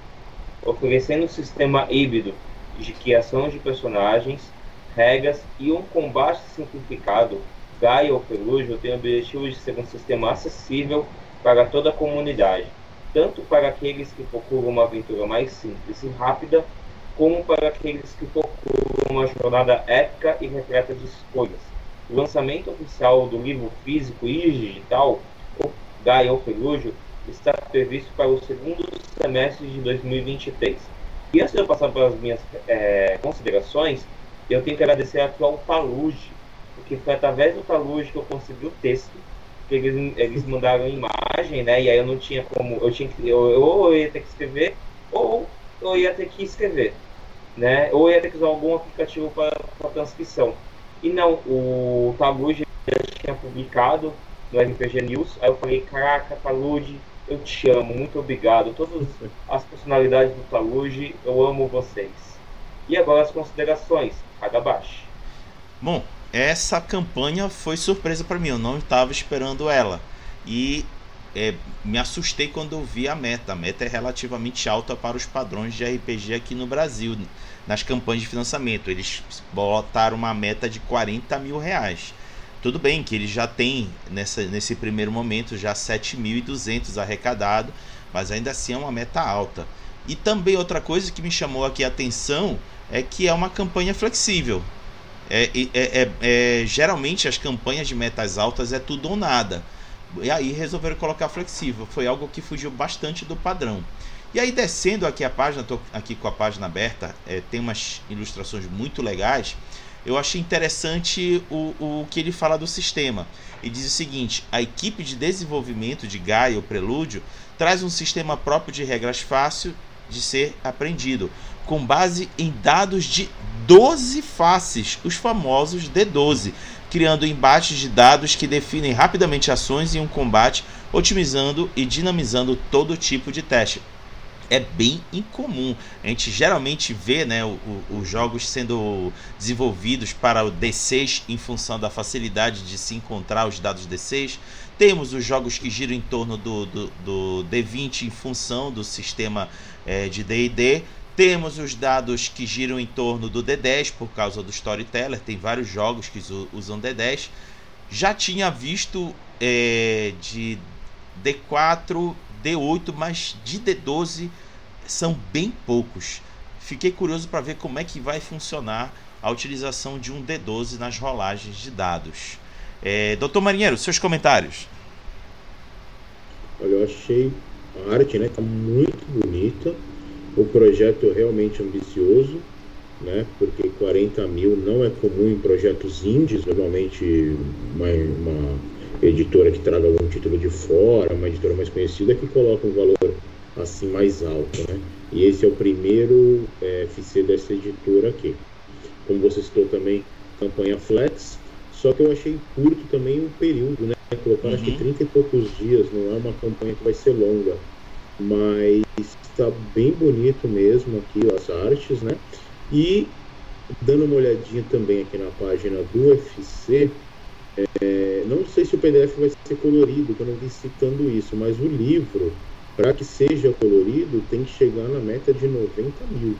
oferecendo um sistema híbrido de criação de personagens, regras e um combate simplificado. Gaia ou Pelujo tem o objetivo de ser um sistema acessível para toda a comunidade, tanto para aqueles que procuram uma aventura mais simples e rápida, como para aqueles que procuram uma jornada épica e repleta de escolhas. O lançamento oficial do livro físico e digital Ou Pelujo está previsto para o segundo semestre de 2023. E antes de eu passar para as minhas é, considerações, eu tenho que agradecer aqui ao Taluge, porque foi através do Taluge que eu consegui o texto, que eles, eles mandaram imagem, né? E aí eu não tinha como, eu tinha que, eu, ou eu ia ter que escrever, ou eu ia ter que escrever, né? Ou eu ia ter que usar algum aplicativo para transcrição. E não, o Taluge já tinha publicado no RPG News. Aí eu falei, caraca, Talude, eu te amo, muito obrigado. Todas as personalidades do Talude, eu amo vocês. E agora as considerações, Hagabashi. Bom, essa campanha foi surpresa para mim, eu não estava esperando ela. E é, me assustei quando eu vi a meta. A meta é relativamente alta para os padrões de RPG aqui no Brasil, nas campanhas de financiamento. Eles botaram uma meta de 40 mil reais. Tudo bem que ele já tem nessa, nesse primeiro momento já 7.200 arrecadado, mas ainda assim é uma meta alta. E também outra coisa que me chamou aqui a atenção é que é uma campanha flexível. É, é, é, é, geralmente as campanhas de metas altas é tudo ou nada. E aí resolveram colocar flexível. Foi algo que fugiu bastante do padrão. E aí descendo aqui a página, estou aqui com a página aberta, é, tem umas ilustrações muito legais eu achei interessante o, o que ele fala do sistema. E diz o seguinte: a equipe de desenvolvimento de Gaia, o Prelúdio, traz um sistema próprio de regras fácil de ser aprendido, com base em dados de 12 faces, os famosos D12, criando embates de dados que definem rapidamente ações em um combate, otimizando e dinamizando todo tipo de teste é bem incomum. A gente geralmente vê né, o, o, os jogos sendo desenvolvidos para o D6 em função da facilidade de se encontrar os dados D6. Temos os jogos que giram em torno do, do, do D20 em função do sistema é, de DD. Temos os dados que giram em torno do D10 por causa do Storyteller. Tem vários jogos que usam D10. Já tinha visto é, de D4 D8, mas de D12 são bem poucos. Fiquei curioso para ver como é que vai funcionar a utilização de um D12 nas rolagens de dados. É, Doutor Marinheiro, seus comentários. Olha, eu achei a arte né, tá muito bonita, o projeto é realmente ambicioso, né, porque 40 mil não é comum em projetos indies, normalmente uma, uma editora que traga algum título de fora, uma editora mais conhecida, que coloca um valor assim mais alto, né? E esse é o primeiro é, FC dessa editora aqui. Como você citou também, campanha Flex, só que eu achei curto também o período, né? Colocaram uhum. acho que 30 uhum. e poucos dias, não é uma campanha que vai ser longa, mas está bem bonito mesmo aqui as artes, né? E dando uma olhadinha também aqui na página do UFC, é, não sei se o PDF vai ser colorido, que eu não vi citando isso, mas o livro, para que seja colorido, tem que chegar na meta de 90 mil.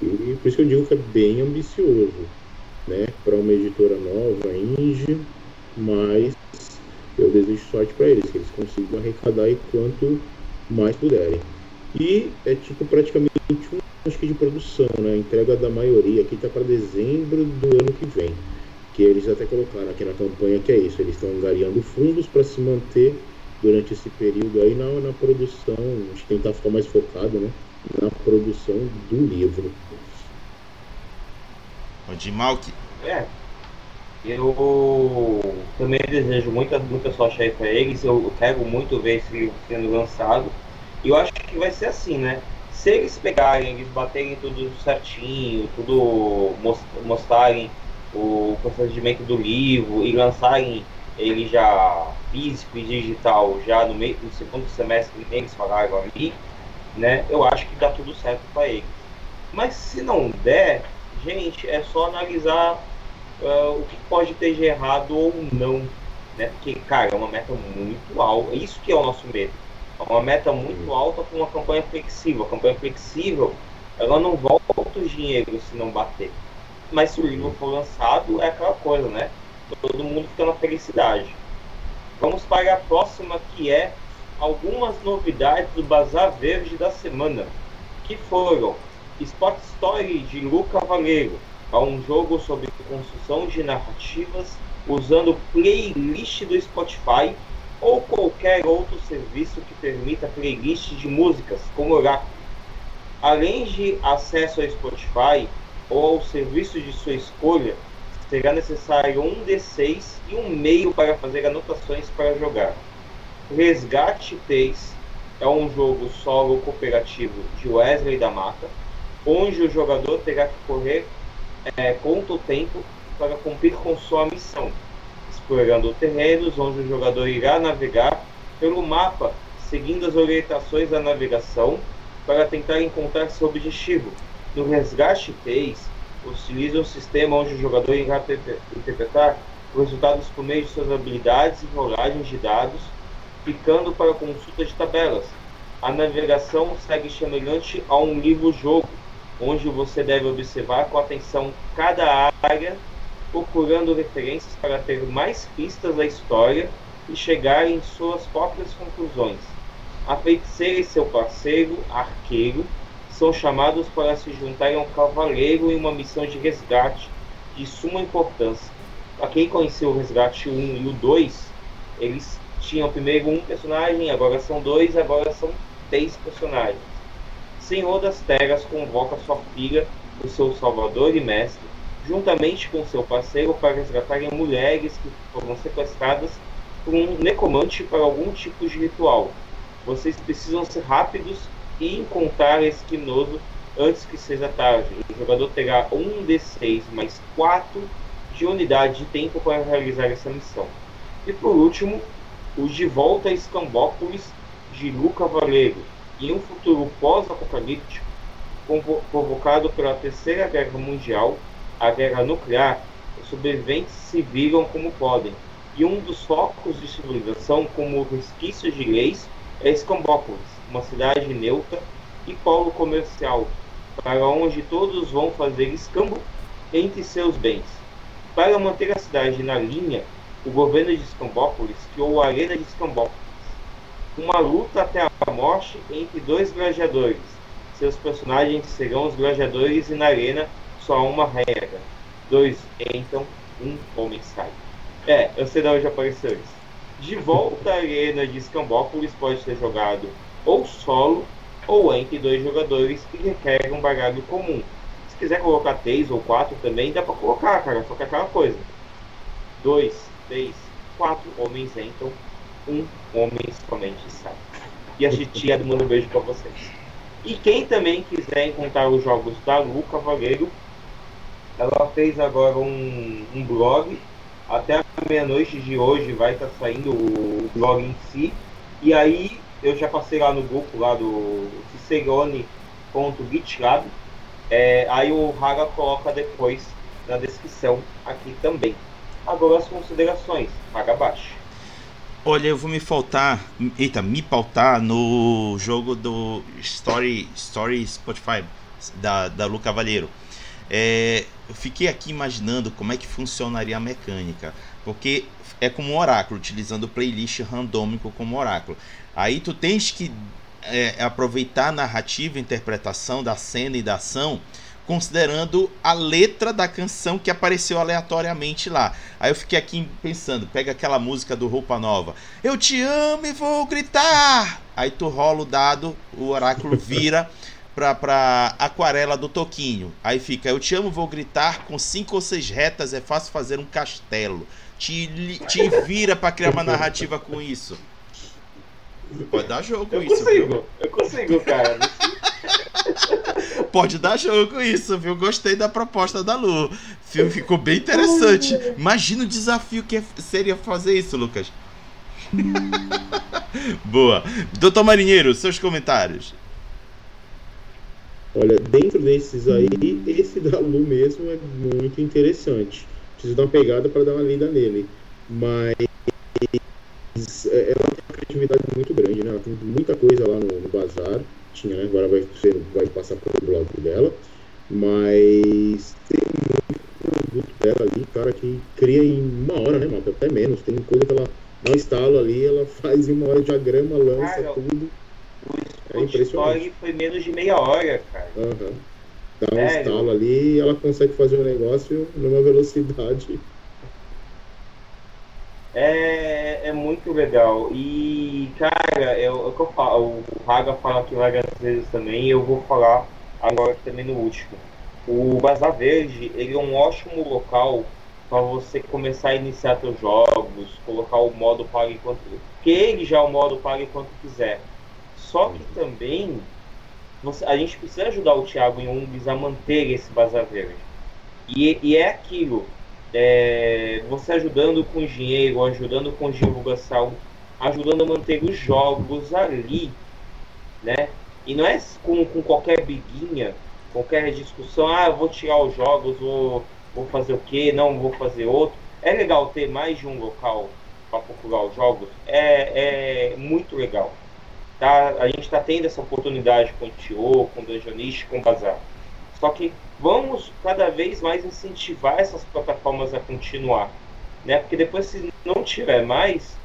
E por isso que eu digo que é bem ambicioso, né? Para uma editora nova, Inge, mas eu desejo sorte para eles, que eles consigam arrecadar aí quanto mais puderem. E é tipo praticamente um acho que de produção, né? Entrega da maioria aqui está para dezembro do ano que vem que eles até colocaram aqui na campanha que é isso, eles estão angariando fundos para se manter durante esse período aí na, na produção, a gente tentar ficar mais focado né, na produção do livro. O de Malk. É. Eu também desejo muita, muita sorte aí para eles. Eu quero muito ver esse livro sendo lançado. E eu acho que vai ser assim, né? Se eles pegarem, eles baterem tudo certinho, tudo mostrarem o procedimento do livro e lançarem ele já físico e digital já no meio do segundo semestre eles falaram ali, né? Eu acho que dá tudo certo para eles. Mas se não der, gente, é só analisar uh, o que pode ter de errado ou não, né? Porque, cara, é uma meta muito alta. Isso que é o nosso medo. É uma meta muito alta com uma campanha flexível. A campanha flexível, ela não volta o dinheiro se não bater. Mas se o livro for lançado, é aquela coisa, né? Todo mundo fica na felicidade. Vamos para a próxima, que é algumas novidades do Bazar Verde da semana, que foram Spot Story de Luca Cavaleiro, é um jogo sobre construção de narrativas usando playlist do Spotify ou qualquer outro serviço que permita playlist de músicas, como Oracle. Além de acesso ao Spotify ou ao serviço de sua escolha, será necessário um D6 e um meio para fazer anotações para jogar. Resgate 3 é um jogo solo cooperativo de Wesley da Mata, onde o jogador terá que correr é, contra o tempo para cumprir com sua missão, explorando terrenos onde o jogador irá navegar pelo mapa, seguindo as orientações da navegação para tentar encontrar seu objetivo. No Resgate 3, utiliza um sistema onde o jogador irá interpretar os resultados por meio de suas habilidades e rolagens de dados, ficando para consulta de tabelas. A navegação segue semelhante a um livro-jogo, onde você deve observar com atenção cada área, procurando referências para ter mais pistas da história e chegar em suas próprias conclusões. A feiticeira e seu parceiro, arqueiro, são chamados para se juntarem ao cavaleiro em uma missão de resgate de suma importância. Para quem conheceu o Resgate 1 e o 2, eles tinham primeiro um personagem, agora são dois, agora são três personagens. Senhor das Terras convoca sua filha, o seu salvador e mestre, juntamente com seu parceiro para resgatarem mulheres que foram sequestradas por um necomante para algum tipo de ritual. Vocês precisam ser rápidos encontrar esse criminoso antes que seja tarde. O jogador terá um D6 mais 4 de unidade de tempo para realizar essa missão. E por último, o De Volta a Escambópolis de Luca Valero em um futuro pós-apocalíptico, provocado pela Terceira Guerra Mundial, a guerra nuclear, os sobreviventes se viram como podem, e um dos focos de civilização, como resquícios de leis, é Escambópolis, uma cidade neutra e polo comercial, para onde todos vão fazer escambo entre seus bens. Para manter a cidade na linha, o governo de Escambópolis criou a Arena de Escambópolis, uma luta até a morte entre dois gladiadores. Seus personagens serão os gladiadores e na arena só há uma regra. Dois entram, um homem sai. É, eu sei de onde apareceu isso. De volta à arena de Scambópolis pode ser jogado ou solo ou entre dois jogadores que requerem um baralho comum. Se quiser colocar três ou quatro também dá pra colocar, cara, só que é aquela coisa. Dois, três, quatro homens entram, um homem somente sai. E a titia manda um beijo pra vocês. E quem também quiser encontrar os jogos da Lu Cavaleiro, ela fez agora um, um blog. Até a meia-noite de hoje vai estar tá saindo o blog em si. E aí eu já passei lá no grupo lá do cicerone.gitlab. É, aí o Raga coloca depois na descrição aqui também. Agora as considerações, paga abaixo. Olha, eu vou me faltar, eita, me pautar no jogo do Story, Story Spotify da, da Lu Cavaleiro. É, eu fiquei aqui imaginando como é que funcionaria a mecânica, porque é como um oráculo, utilizando o playlist randômico como oráculo. Aí tu tens que é, aproveitar a narrativa, a interpretação da cena e da ação considerando a letra da canção que apareceu aleatoriamente lá. Aí eu fiquei aqui pensando, pega aquela música do Roupa Nova, eu te amo e vou gritar. Aí tu rola o dado, o oráculo vira pra, pra aquarela do Toquinho. Aí fica, eu te amo, vou gritar, com cinco ou seis retas é fácil fazer um castelo. Te, te vira para criar uma narrativa com isso. Pode dar jogo eu isso. Consigo, viu? Eu consigo, cara. Pode dar jogo isso, viu? Gostei da proposta da Lu. O filme ficou bem interessante. Imagina o desafio que seria fazer isso, Lucas. Boa. Doutor Marinheiro, seus comentários. Olha, dentro desses aí, esse da Lu mesmo é muito interessante. Preciso dar uma pegada para dar uma lida nele. Mas é, ela tem uma criatividade muito grande, né? Ela tem muita coisa lá no, no bazar. Tinha, né? Agora vai, ser, vai passar para o blog dela. Mas tem muito produto dela ali, cara, que cria em uma hora, né, Mata? Até menos. Tem coisa que ela dá um estalo ali, ela faz em uma hora diagrama, lança cara, tudo. O é impressionante. foi menos de meia hora, cara. Uhum. Dá um Sério? estalo ali e ela consegue fazer um negócio numa velocidade. É, é muito legal. E, cara, é, é o que eu falo, o Raga fala aqui várias vezes também, e eu vou falar agora também no último. O Bazar Verde, ele é um ótimo local para você começar a iniciar seus jogos, colocar o modo pague quanto. Porque ele já é o modo pague quanto quiser. Só que também você, a gente precisa ajudar o Thiago Umbis a manter esse Bazar Verde. E, e é aquilo. É, você ajudando com dinheiro, ajudando com divulgação, ajudando a manter os jogos ali, né? E não é com, com qualquer biguinha, qualquer discussão, ah, vou tirar os jogos, vou, vou fazer o que, não vou fazer outro. É legal ter mais de um local para procurar os jogos, é, é muito legal. Tá? A gente está tendo essa oportunidade com o Tio, com o Dungeonist, com o Bazar. Só que vamos cada vez mais incentivar essas plataformas a continuar. Né? Porque depois, se não tiver mais,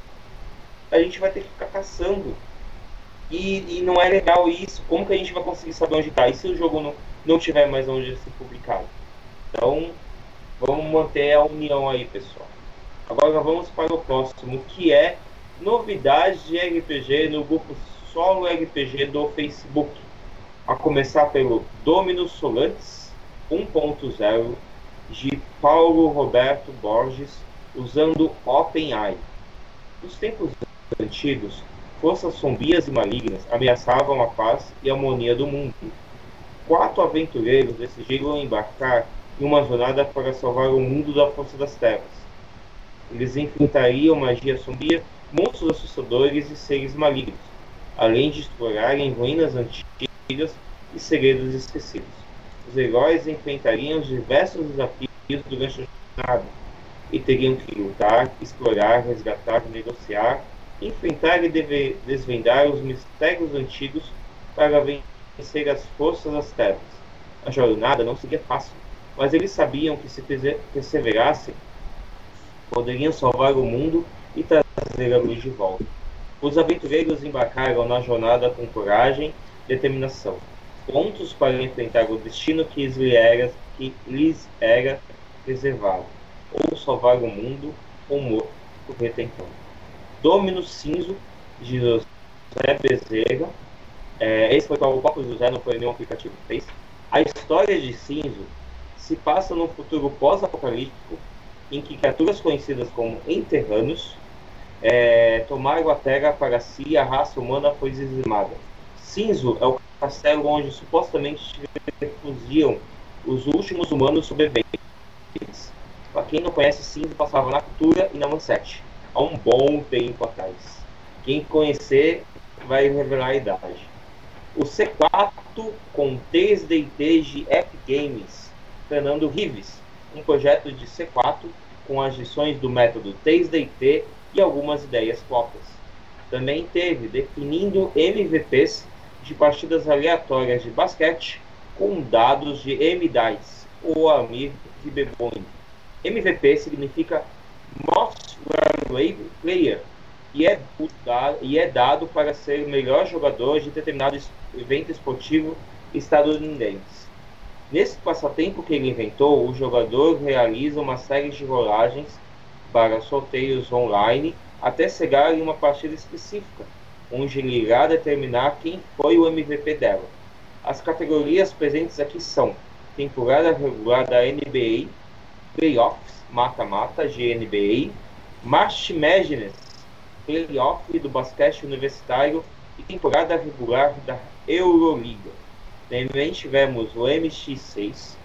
a gente vai ter que ficar caçando. E, e não é legal isso. Como que a gente vai conseguir saber onde está? E se o jogo não, não tiver mais onde ser publicado? Então, vamos manter a união aí, pessoal. Agora vamos para o próximo, que é novidades de RPG no grupo Solo RPG do Facebook. A começar pelo Dominus Solantes 1.0 de Paulo Roberto Borges usando OpenAI. Nos tempos antigos, forças sombrias e malignas ameaçavam a paz e a harmonia do mundo. Quatro aventureiros decidiram embarcar em uma jornada para salvar o mundo da força das trevas. Eles enfrentariam magia sombria, monstros assustadores e seres malignos, além de explorarem ruínas antigas e segredos esquecidos. Os heróis enfrentariam diversos desafios durante a jornada e teriam que lutar, explorar, resgatar, negociar enfrentar e desvendar os mistérios antigos para vencer as forças das trevas. A jornada não seria fácil, mas eles sabiam que se perseverassem, poderiam salvar o mundo e trazer a luz de volta. Os aventureiros embarcaram na jornada com coragem e determinação, prontos para enfrentar o destino que lhes era, que lhes era reservado, ou salvar o mundo ou morto então. Dominus Cinzo, de José Bezerra. É, esse foi para o próprio José, não foi nenhum aplicativo que fez. A história de Cinzo se passa num futuro pós-apocalíptico em que criaturas conhecidas como Enterranos é, tomaram a Terra para si a raça humana foi dizimada. Cinzo é o castelo onde supostamente refugiam os últimos humanos sobreviventes. Para quem não conhece, Cinzo passava na cultura e na Mansete há um bom tempo atrás. Quem conhecer vai revelar a idade. O C4 com 3 DTs de Epic Games, Fernando Rives, um projeto de C4 com as lições do método 3DT e algumas ideias próprias. Também teve definindo MVPs de partidas aleatórias de basquete com dados de MDICE ou Amir de Beboin. MVP significa Most Runway Player e é, e é dado para ser o melhor jogador de determinado evento esportivo estadunidense. Nesse passatempo que ele inventou, o jogador realiza uma série de rolagens para sorteios online até chegar em uma partida específica, onde ele irá determinar quem foi o MVP dela. As categorias presentes aqui são temporada regular da NBA, playoffs, mata-mata GNBA, March Madness, playoff do basquete universitário e temporada regular da Euroliga. Também tivemos o MX6,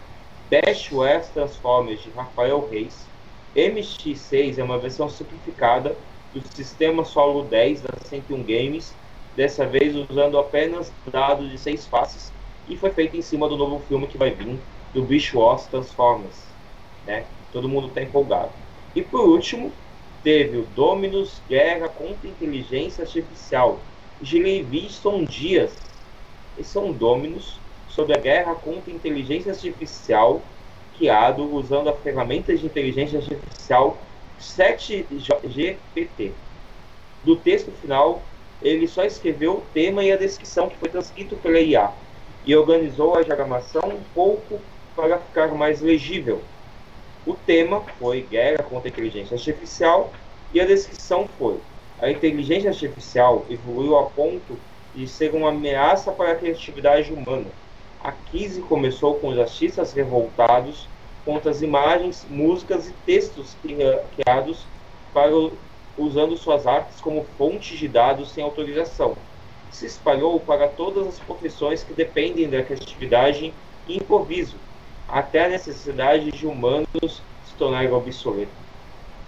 Best West Transformers de Rafael Reis. MX6 é uma versão simplificada do sistema Solo 10 da 101 Games, dessa vez usando apenas dados de seis faces, e foi feito em cima do novo filme que vai vir, do Beast Wars Transformers. Né? Todo mundo está empolgado. E por último, teve o Dominus Guerra contra Inteligência Artificial. Gleiviston Dias. Esses são Dominus sobre a guerra contra a inteligência artificial criado usando a ferramenta de inteligência artificial 7GPT. Do texto final, ele só escreveu o tema e a descrição que foi transcrito pela IA e organizou a diagramação um pouco para ficar mais legível. O tema foi Guerra contra a Inteligência Artificial e a descrição foi: A inteligência artificial evoluiu a ponto de ser uma ameaça para a criatividade humana. A crise começou com os artistas revoltados contra as imagens, músicas e textos criados para usando suas artes como fonte de dados sem autorização. Se espalhou para todas as profissões que dependem da criatividade e improviso, até a necessidade de humanos se tornarem obsoletos.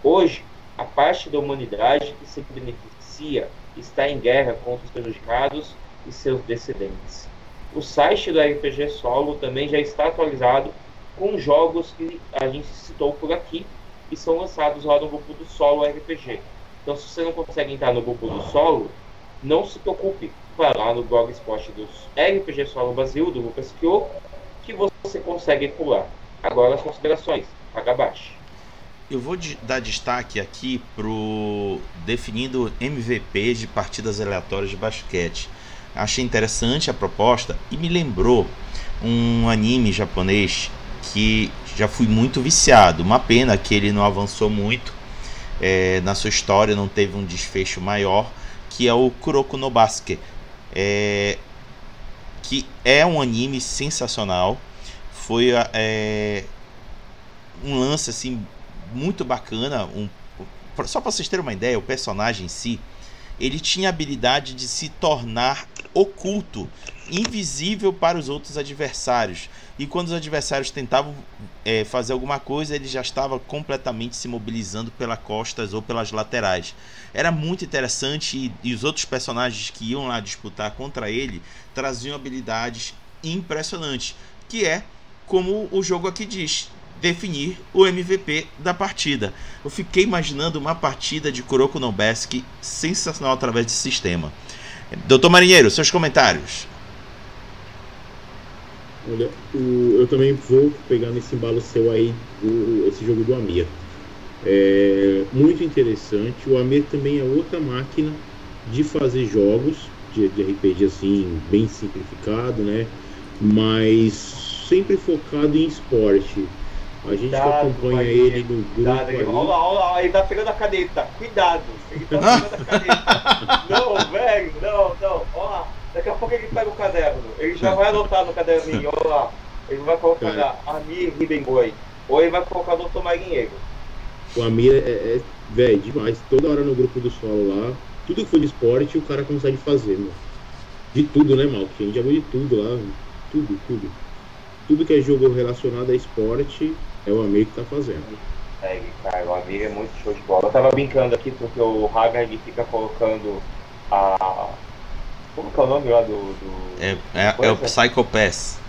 Hoje, a parte da humanidade que se beneficia está em guerra contra os prejudicados e seus descendentes. O site do RPG Solo também já está atualizado com jogos que a gente citou por aqui e são lançados lá no grupo do Solo RPG. Então, se você não consegue entrar no grupo do Solo, não se preocupe. Vai lá no blogspot dos RPG Solo Brasil, do Lucas Kyo, que você consegue pular. Agora as considerações. Paga abaixo. Eu vou dar destaque aqui pro definindo MVP de partidas aleatórias de basquete. Achei interessante a proposta e me lembrou um anime japonês que já fui muito viciado. Uma pena que ele não avançou muito é, na sua história, não teve um desfecho maior, que é o Kuroko no. É, que é um anime sensacional. Foi é, um lance assim muito bacana. Um, só para vocês terem uma ideia, o personagem em si, ele tinha a habilidade de se tornar oculto, invisível para os outros adversários. E quando os adversários tentavam é, fazer alguma coisa, ele já estava completamente se mobilizando pelas costas ou pelas laterais. Era muito interessante e, e os outros personagens que iam lá disputar contra ele traziam habilidades impressionantes, que é como o jogo aqui diz, definir o MVP da partida. Eu fiquei imaginando uma partida de Kuroko no Basket sensacional através desse sistema. Doutor Marinheiro, seus comentários. Olha, o, eu também vou pegar nesse embalo seu aí, o, esse jogo do Amir. É muito interessante. O Amir também é outra máquina de fazer jogos de, de RPG assim, bem simplificado, né? Mas sempre focado em esporte. A gente cuidado, acompanha ele no grupo. Cuidado, ali... Olha lá, olha lá, ele tá pegando a caneta. Cuidado, ele tá pegando a caneta. não, velho, não, não. Olha lá, daqui a pouco ele pega o caderno. Ele já vai anotar no caderninho, olha lá. Ele vai colocar Cara. Amir Ribenboy. Ou ele vai colocar o Dr. Marinheiro. O Amir é, é velho, demais. Toda hora no grupo do solo lá. Tudo que for de esporte, o cara consegue fazer, mano. De tudo, né, Mal? A gente já viu de tudo lá. Tudo, tudo. Tudo que é jogo relacionado a esporte, é o amigo que tá fazendo. É, cara, o amigo é muito show de bola. Eu tava brincando aqui porque o Haggard fica colocando a. Como que é o nome lá do. do... É, é, é o Psycho Pass.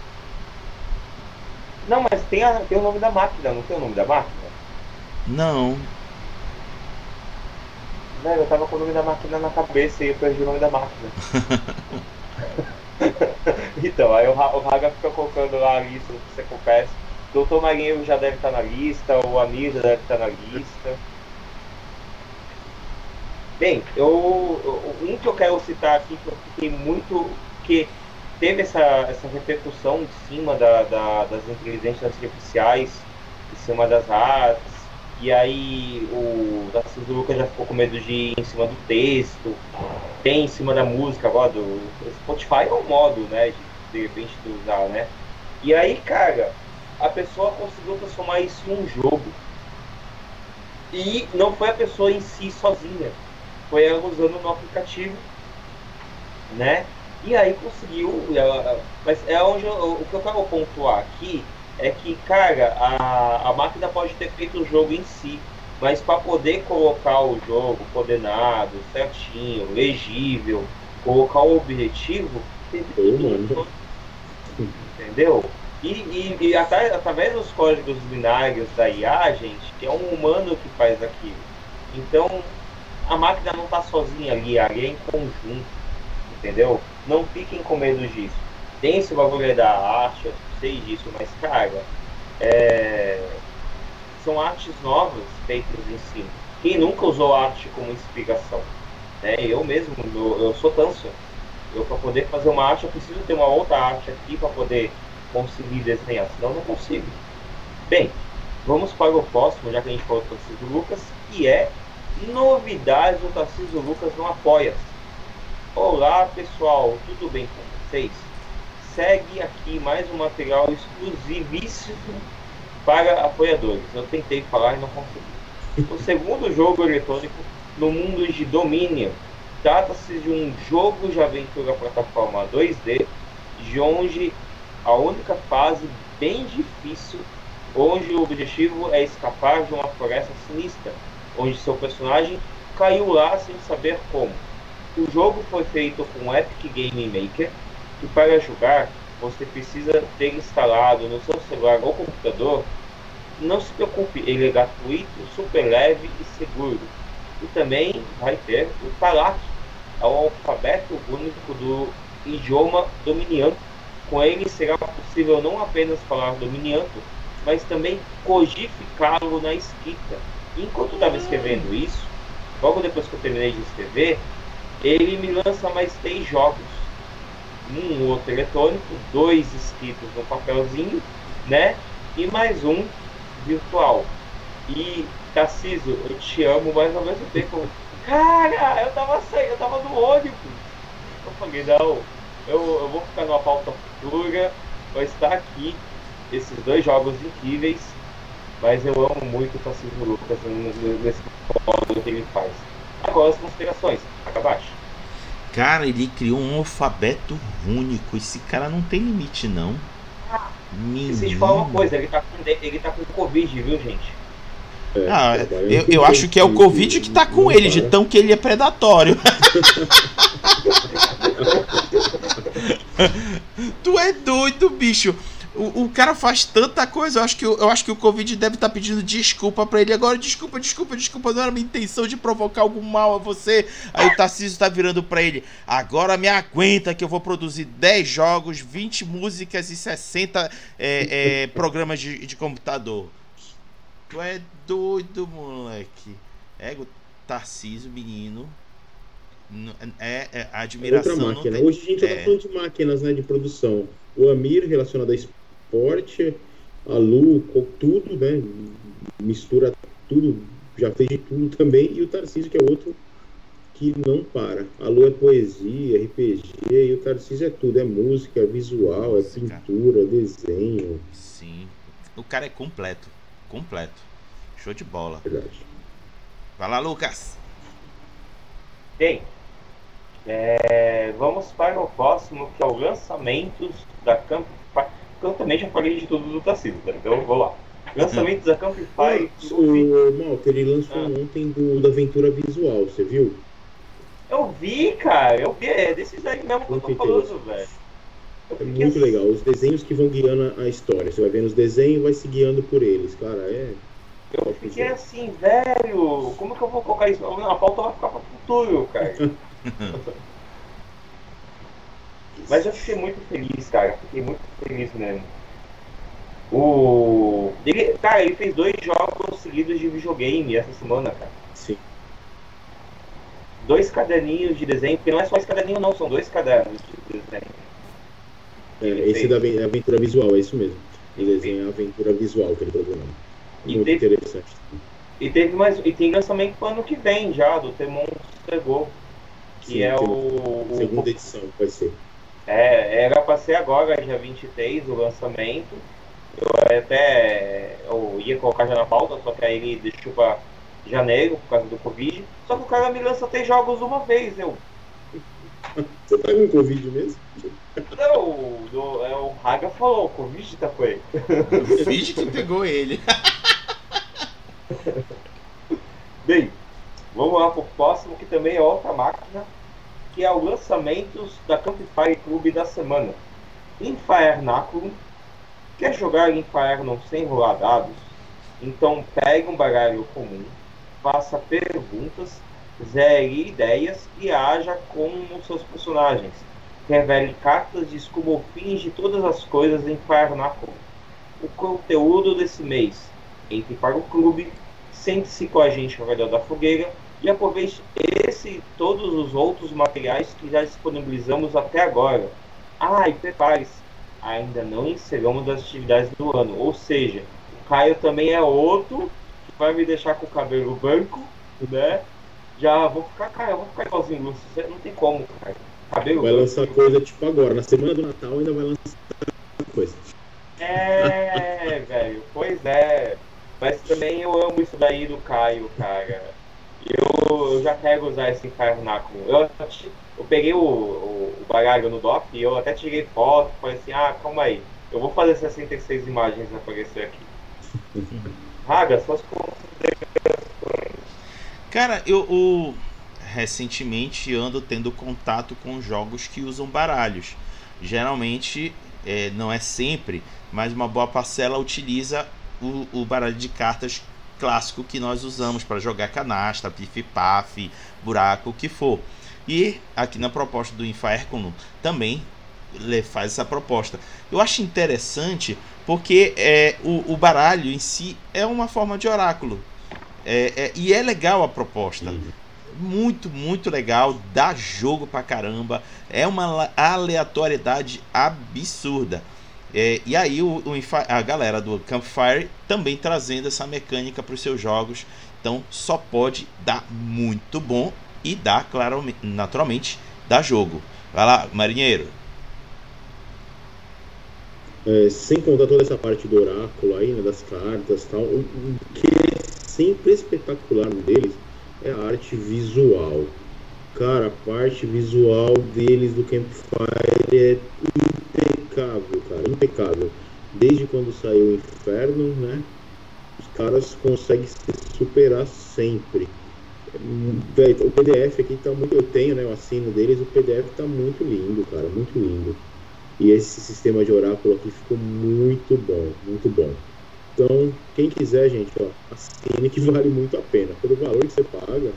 Não, mas tem, a, tem o nome da máquina, não tem o nome da máquina? Não. Velho, eu tava com o nome da máquina na cabeça e eu perdi o nome da máquina. então, aí o, o Haga fica colocando lá a lista do Psycho Pass Doutor Marinho já deve estar na lista, o Amir já deve estar na lista. Bem, eu, um que eu quero citar aqui, que eu fiquei muito. que teve essa, essa repercussão em cima da, da, das inteligências artificiais, em cima das artes, e aí o Narciso Lucas já ficou com medo de ir em cima do texto, tem em cima da música agora, do Spotify é um modo, né, de de repente usar, né? E aí, cara, a pessoa conseguiu transformar isso em um jogo. E não foi a pessoa em si sozinha, foi ela usando no aplicativo, né? E aí conseguiu, mas é onde eu, o que eu quero pontuar aqui é que, cara, a, a máquina pode ter feito o jogo em si, mas para poder colocar o jogo coordenado, certinho, legível, colocar o objetivo, teve entendeu? E, e, e através dos códigos binários da IA, gente, que é um humano que faz aquilo. Então, a máquina não está sozinha ali, ali é em conjunto, entendeu? Não fiquem com medo disso. Tem esse bagulho da arte, eu sei disso, mas, cara, é... são artes novas feitas em si. Quem nunca usou arte como inspiração? Né? Eu mesmo, eu, eu sou tâncio. Eu, para poder fazer uma arte, eu preciso ter uma outra arte aqui para poder conseguir desenhar, senão eu não consigo. Bem, vamos para o próximo, já que a gente falou do Lucas, que é novidades do Tarcísio Lucas no Apoia. Olá pessoal, tudo bem com vocês? Segue aqui mais um material exclusivíssimo para apoiadores. Eu tentei falar e não consegui. O segundo jogo eletrônico no mundo de domínio trata-se de um jogo de aventura plataforma 2D, de onde a única fase bem difícil, onde o objetivo é escapar de uma floresta sinistra, onde seu personagem caiu lá sem saber como. O jogo foi feito com Epic Game Maker, que para jogar você precisa ter instalado no seu celular ou computador. Não se preocupe, ele é gratuito, super leve e seguro. E também vai ter o Talak, é o alfabeto único do idioma dominiano com ele será possível não apenas falar dominiano, mas também codificá-lo na escrita. Enquanto eu estava escrevendo isso, logo depois que eu terminei de escrever, ele me lança mais três jogos. Um outro eletrônico, dois escritos no papelzinho, né? E mais um virtual. E Tarciso, eu te amo, mas ao mesmo tempo, cara, eu tava saindo, eu tava no ônibus. Eu falei, não, eu, eu vou ficar numa pauta futura, vai estar aqui esses dois jogos incríveis, mas eu amo muito o Francisco Lucas nesse modo que ele faz. Agora as considerações, abaixo. Cara, ele criou um alfabeto único. Esse cara não tem limite, não. Ah, Preciso te falar uma coisa, ele tá, com, ele tá com Covid, viu, gente? É, ah, eu, eu acho que é o Covid que tá com ele, de tão que ele é predatório. tu é doido, bicho. O, o, cara faz tanta coisa. Eu acho que, eu acho que o Covid deve estar tá pedindo desculpa para ele agora. Desculpa, desculpa, desculpa. Não era minha intenção de provocar algum mal a você. Aí o Tarcísio tá virando para ele. Agora me aguenta que eu vou produzir 10 jogos, 20 músicas e 60 é, é, programas de, de computador. Tu é doido, moleque. Ego, Tarcísio, menino. É, é admiração. É outra máquina. Hoje a gente está é... falando de máquinas né, de produção. O Amir relacionado a esporte, a Lu, tudo, né? Mistura tudo, já fez de tudo também. E o Tarcísio, que é outro que não para. A Lu é poesia, RPG, e o Tarcísio é tudo. É música, é visual, é pintura, desenho. Sim. O cara é completo. Completo. Show de bola. Verdade. Vai lá, Lucas. Bem, é, vamos para o próximo, que é o lançamento da Campify. Eu também já falei de tudo do Tarcísio, tá? então vou lá. Lançamentos da Campify. O Malta, ele lançou ah. ontem do, da aventura visual, você viu? Eu vi, cara, eu vi, é desses aí mesmo que eu tô falando, velho. É muito assim... legal, os desenhos que vão guiando a história. Você vai vendo os desenhos e vai se guiando por eles, cara, é. Eu fiquei assim, velho, como que eu vou colocar isso? A pauta vai ficar para futuro, cara. Mas eu fiquei muito feliz, cara. Fiquei muito feliz mesmo. O. Ele, cara, ele fez dois jogos seguidos de videogame essa semana, cara. Sim. Dois caderninhos de desenho, porque não é só esse caderninho não, são dois cadernos de desenho. É, esse da aventura visual, é isso mesmo. Ele desenha a aventura visual que ele programou. Muito teve, interessante. E teve mais. E tem lançamento pro ano que vem já, do The Monster Go. Que Sim, é o. Segunda edição vai ser. É, era para ser agora, dia 23, o lançamento. Eu até eu ia colocar já na pauta, só que aí ele deixou para janeiro por causa do Covid. Só que o cara me lança três jogos uma vez, eu. Você tá com Covid mesmo? Não, o, é, o Haga falou, o Covid tá com ele. O Covid que pegou ele. Bem, vamos lá pro próximo, que também é outra máquina, que é o lançamento da Campfire Club da semana. Infernaculum. Quer jogar Inferno sem rolar dados? Então pegue um baralho comum, faça perguntas, zere ideias e haja com os seus personagens. Revele cartas de escumofins de todas as coisas em Infernaculum. O conteúdo desse mês. Entre para o clube, sente-se com a gente ao redor da fogueira e aproveite esse e todos os outros materiais que já disponibilizamos até agora. Ah, e prepare-se, ainda não encerramos as atividades do ano, ou seja, o Caio também é outro que vai me deixar com o cabelo branco, né? Já vou ficar, cara, eu vou ficar igualzinho Lúcio, não tem como, cara. Cabelo vai branco. lançar coisa tipo agora, na semana do Natal ainda vai lançar coisa. É, velho, pois é. Mas também eu amo isso daí do Caio, cara eu, eu já quero usar esse infernáculo. Eu, eu peguei o, o, o baralho no DOP e eu até tirei foto, falei assim, ah, calma aí, eu vou fazer 66 imagens aparecer aqui. Raga, suas considerações. Cara, eu o, recentemente ando tendo contato com jogos que usam baralhos. Geralmente, é, não é sempre, mas uma boa parcela utiliza o, o baralho de cartas clássico que nós usamos para jogar canastra, pif-paf, buraco, o que for. E aqui na proposta do Inferno também faz essa proposta. Eu acho interessante porque é, o, o baralho em si é uma forma de oráculo. É, é, e é legal a proposta. Uhum. Muito, muito legal. Dá jogo pra caramba. É uma aleatoriedade absurda. É, e aí o, o, a galera do Campfire também trazendo essa mecânica para os seus jogos. Então só pode dar muito bom e dar, claro, naturalmente, dar jogo. Vai lá, marinheiro. É, sem contar toda essa parte do oráculo aí, né, das cartas tal, o, o que é sempre espetacular deles é a arte visual. Cara, a parte visual deles do Campfire é impecável, cara, impecável. Desde quando saiu o Inferno, né? Os caras conseguem se superar sempre. o PDF aqui tá muito. Eu tenho, né? O assino deles, o PDF tá muito lindo, cara, muito lindo. E esse sistema de oráculo aqui ficou muito bom, muito bom. Então, quem quiser, gente, ó, assine que vale muito a pena. Pelo valor que você paga,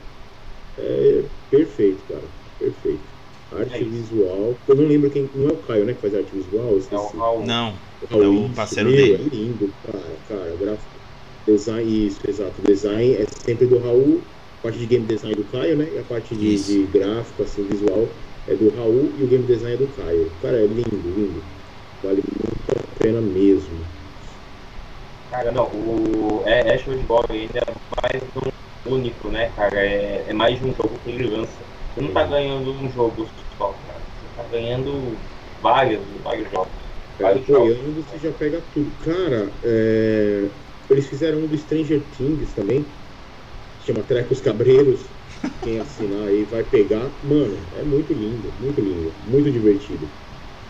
é perfeito, cara. Perfeito. Arte é visual. Eu não lembro quem. Não é o Caio, né? Que faz arte visual? Eu esqueci. Não, não. O Raul, é o parceiro meu, dele. É lindo, cara. Cara, gráfico. Design, isso, exato. Design é sempre do Raul. A parte de game design do Caio, né? E a parte de, de gráfico, assim, visual é do Raul e o game design é do Caio. Cara, é lindo, lindo. Vale muito a pena mesmo. Cara, não, o é, é show de bola ainda é mais um único, né, cara? É, é mais de um jogo que ele lança você não está ganhando um jogo só, cara. Você está ganhando vários, vários jogos. Vários apoiando, você já pega tudo. Cara, é... eles fizeram um do Stranger Things também. Chama Trecos Cabreiros. Quem assinar aí vai pegar. Mano, é muito lindo, muito lindo, muito divertido.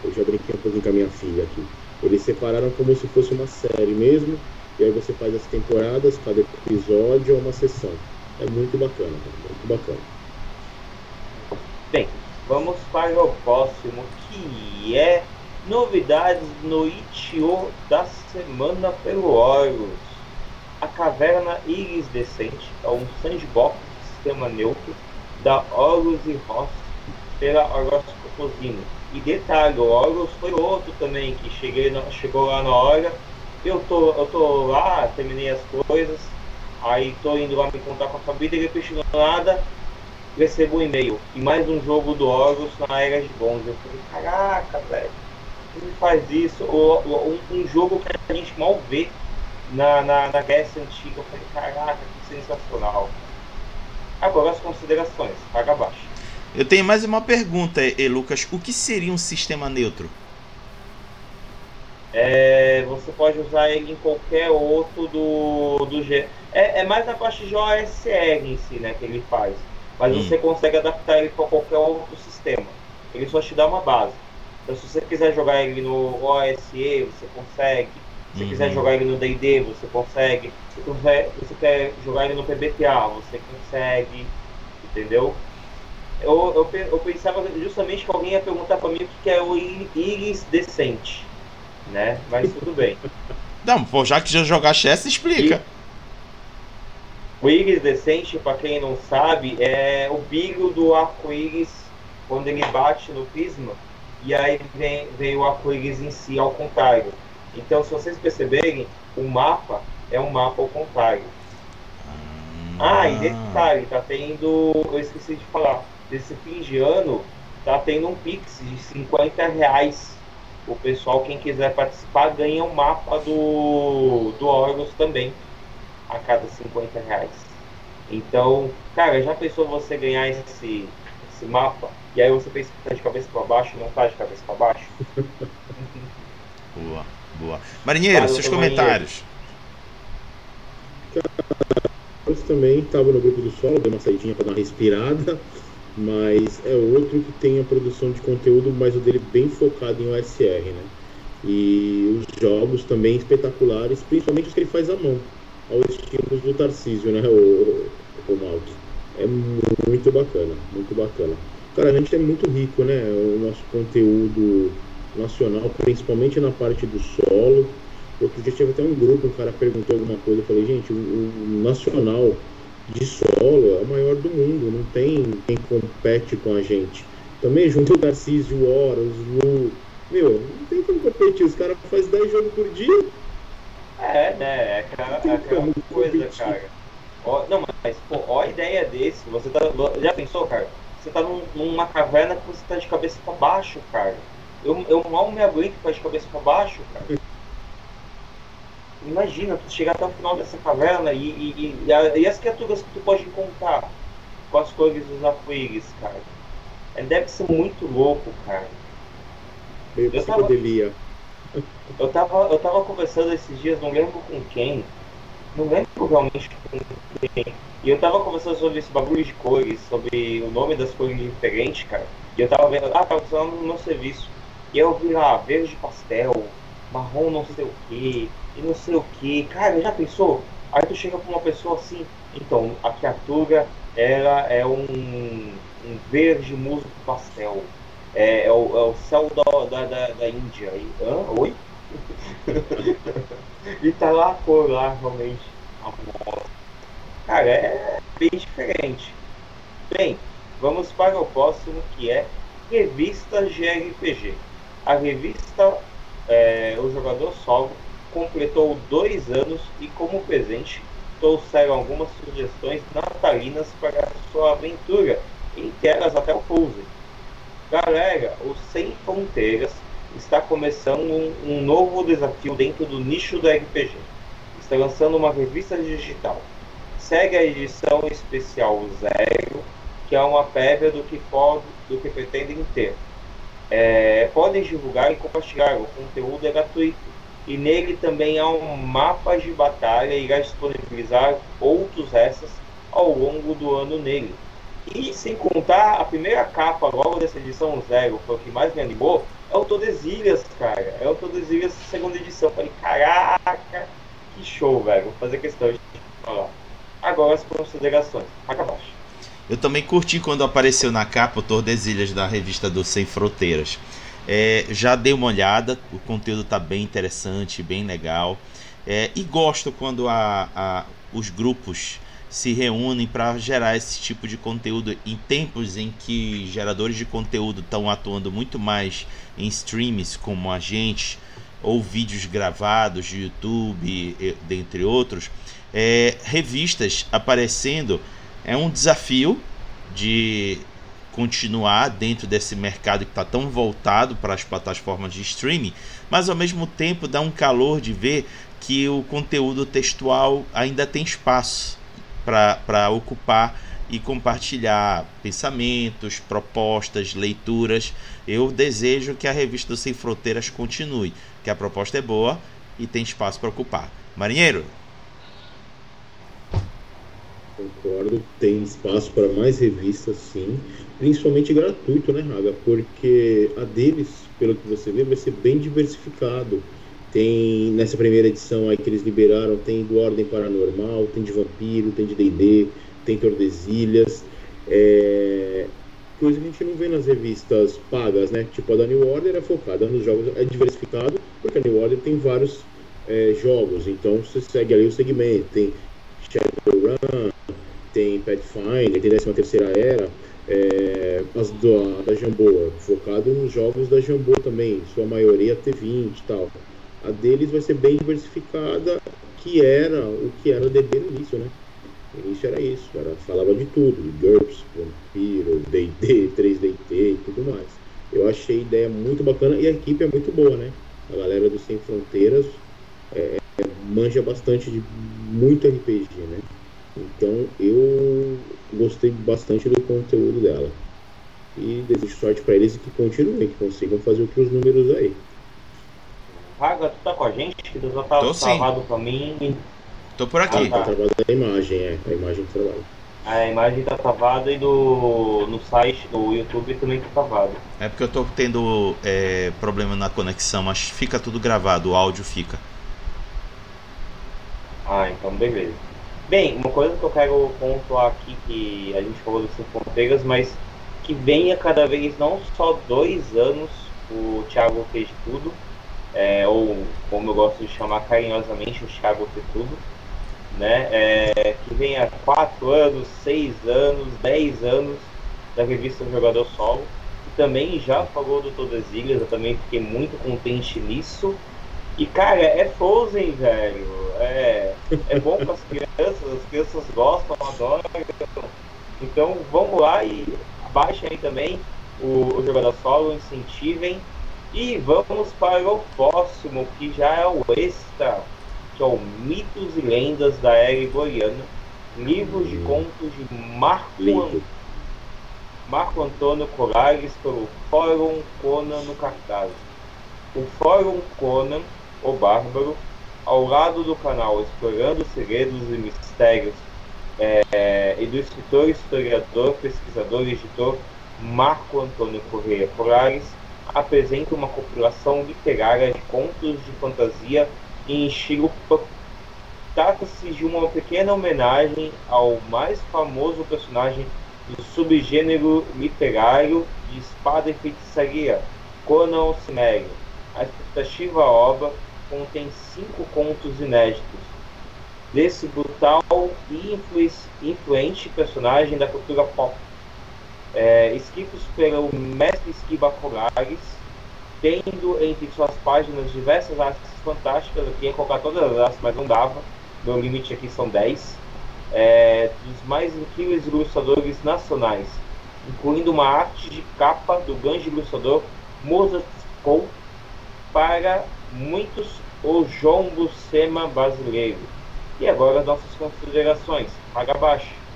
Eu já brinquei um pouquinho com a minha filha aqui. Eles separaram como se fosse uma série mesmo. E aí você faz as temporadas, cada episódio é uma sessão. É muito bacana, muito bacana. Bem, vamos para o próximo, que é novidades no Itio da semana pelo Horus. A caverna iridescente é um sandbox sistema neutro da Horus e Ross pela Horoscopozino. E detalhe, o Horus foi outro também que cheguei chegou lá na hora. Eu tô, eu tô lá, terminei as coisas, aí tô indo lá me contar com a família e chegou nada recebo um e-mail e mais um jogo do Horus na Era de Bons. Eu falei, caraca, velho, como faz isso? Ou, ou, um, um, jogo que a gente mal vê na, na, na Grécia Antiga. Eu falei, caraca, que sensacional. Agora as considerações, paga abaixo. Eu tenho mais uma pergunta, e Lucas. O que seria um sistema neutro? É, você pode usar ele em qualquer outro do, do G. É, é mais na parte de OSR em si, né, que ele faz mas hum. você consegue adaptar ele para qualquer outro sistema. ele só te dá uma base. Então, se você quiser jogar ele no OSE, você consegue. Se uhum. quiser jogar ele no D&D, você consegue. Se você quer jogar ele no PBTA, você consegue. Entendeu? Eu, eu, eu pensava justamente que alguém ia perguntar para mim o que é o íris decente. Né? Mas tudo bem. Não, pô, já que já jogaste essa, explica. E o decente, para quem não sabe, é o brilho do arco-íris quando ele bate no prisma e aí vem, vem o arco-íris em si ao contrário. Então, se vocês perceberem, o mapa é um mapa ao contrário. Ah, ah e detalhe, tá tendo. Eu esqueci de falar. Desse fim de ano, tá tendo um Pix de 50 reais. O pessoal, quem quiser participar, ganha um mapa do, do Horus também. A cada 50 reais. Então, cara, já pensou você ganhar esse, esse mapa? E aí você pensa que tá de cabeça para baixo e não tá de cabeça para baixo. boa, boa. Marinheiro, Fala, seus comentários. Eu também estava no grupo do solo, dei uma saidinha para dar uma respirada, mas é outro que tem a produção de conteúdo, mas o dele bem focado em OSR, né? E os jogos também espetaculares, principalmente os que ele faz à mão, ao estilo do Tarcísio, né? O, o, o É muito bacana, muito bacana. Cara, a gente é muito rico, né? O nosso conteúdo nacional, principalmente na parte do solo. Outro dia tive até um grupo, um cara perguntou alguma coisa, eu falei, gente, o, o nacional de solo é o maior do mundo, não tem quem compete com a gente. Também junto o Tarcísio, Horas, Lu. Meu, não tem como competir, os caras fazem 10 jogos por dia. É, né? É aquela, aquela coisa, cara. Ó, não, mas, pô, ó a ideia desse. Você tá, já pensou, cara? Você tá num, numa caverna que você tá de cabeça para baixo, cara. Eu, eu mal me aguento pra de cabeça para baixo, cara. Imagina, tu chegar até o final dessa caverna e, e, e, e as criaturas que tu pode encontrar com as cores dos arco-íris, cara. É, deve ser muito louco, cara. Eu, eu tava, eu tava, eu tava conversando esses dias, não lembro com quem. Não lembro realmente com quem e eu tava conversando sobre esse bagulho de cores, sobre o nome das cores diferentes, cara. E eu tava vendo, ah, tava usando no meu serviço. E eu vi lá, verde pastel, marrom não sei o que, e não sei o que. Cara, já pensou? Aí tu chega pra uma pessoa assim, então, a criatura, ela é um, um verde musgo pastel. É, é, o, é o céu da, da, da, da Índia. E, hã? Oi? e tá lá a cor lá, realmente. Cara, é bem diferente. Bem, vamos para o próximo que é Revista GRPG. A revista é, O Jogador Solo completou dois anos e, como presente, trouxeram algumas sugestões natalinas para sua aventura, entre elas até o Pulse. Galera, o Sem Fronteiras está começando um, um novo desafio dentro do nicho do RPG. Está lançando uma revista digital segue a edição especial zero, que é uma prévia do que, pode, do que pretendem ter. É, podem divulgar e compartilhar, o conteúdo é gratuito. E nele também há um mapa de batalha e irá disponibilizar outros essas ao longo do ano nele. E sem contar a primeira capa logo dessa edição zero, foi o que mais me animou, é o Todesilhas, cara. É o Todesilhas segunda edição. Falei, caraca, que show, velho. Vou fazer questão de falar. Agora as considerações. Acabaste. Eu também curti quando apareceu na capa o Tordesilhas da revista do Sem Fronteiras. É, já dei uma olhada, o conteúdo está bem interessante, bem legal. É, e gosto quando a, a, os grupos se reúnem para gerar esse tipo de conteúdo em tempos em que geradores de conteúdo estão atuando muito mais em streams como a gente ou vídeos gravados de YouTube, dentre outros é, revistas aparecendo é um desafio de continuar dentro desse mercado que está tão voltado para as plataformas de streaming, mas ao mesmo tempo dá um calor de ver que o conteúdo textual ainda tem espaço para ocupar e compartilhar pensamentos, propostas, leituras. Eu desejo que a revista do Sem Fronteiras continue, que a proposta é boa e tem espaço para ocupar. Marinheiro, Concordo, tem espaço para mais revistas, sim. principalmente gratuito, né, Raga? Porque a deles, pelo que você vê, vai ser bem diversificado. Tem nessa primeira edição aí que eles liberaram, tem do Ordem Paranormal, tem de Vampiro, tem de D&D, tem Tordesilhas. É... Coisa que a gente não vê nas revistas pagas, né? Tipo a da New Order é focada nos jogos, é diversificado, porque a New Order tem vários é, jogos, então você segue ali o segmento, tem Shadowrun, tem Pathfinder, tem 13 terceira era, é, as do, da Jambô, focado nos jogos da Jambô também, sua maioria T20 e tal. A deles vai ser bem diversificada, que era o que era DB no início, né? No início era isso, era, falava de tudo, GURPS, Vampiro, D&D, 3DT e tudo mais. Eu achei a ideia muito bacana e a equipe é muito boa, né? A galera do Sem Fronteiras é, é manja bastante de muito RPG, né? Então eu gostei bastante do conteúdo dela. E desejo sorte para eles e que continuem, que consigam fazer outros números aí. Raga, tu tá com a gente? Que Deus tá Tô travado pra mim. Tô por aqui. Ah, tá. tá travada a imagem, é. A imagem do trabalho. A imagem tá travada e do, no site do YouTube também tá travado. É porque eu tô tendo é, problema na conexão, mas fica tudo gravado, o áudio fica. Ah, então beleza. Bem, uma coisa que eu quero pontuar aqui, que a gente falou das fronteiras, mas que venha cada vez não só dois anos o Thiago fez tudo, é, ou como eu gosto de chamar carinhosamente, o Thiago fez tudo, né? É, que venha quatro anos, seis anos, dez anos da revista Jogador Solo, que também já falou do Todas as Ilhas, eu também fiquei muito contente nisso. E cara, é Frozen, velho. É, é bom para as crianças, as crianças gostam, adoram. Então vamos lá e baixem aí também o, o jogador solo, incentivem. E vamos para o próximo, que já é o extra, que é o Mitos e Lendas da Era Iboriana. Livros de contos de Marco, Marco Antônio Colares pelo Fórum Conan no cartaz. O Fórum Conan, o Bárbaro, ao lado do canal Explorando Segredos e Mistérios é, e do escritor, historiador, pesquisador e editor Marco Antônio Correia Colares, apresenta uma compilação literária de contos de fantasia em estilo Trata-se de uma pequena homenagem ao mais famoso personagem do subgênero literário de espada e feitiçaria, Conan o. A expectativa obra contém cinco contos inéditos desse brutal e influente personagem da cultura pop, é, escritos pelo mestre Esquiba Colares, tendo entre suas páginas diversas artes fantásticas, eu queria colocar todas as artes, mas não dava, meu limite aqui são 10, é, dos mais incríveis ilustradores nacionais, incluindo uma arte de capa do grande ilustrador Mozart Cole para muitos o João Bucema brasileiro. E agora nossas considerações. Paga abaixo.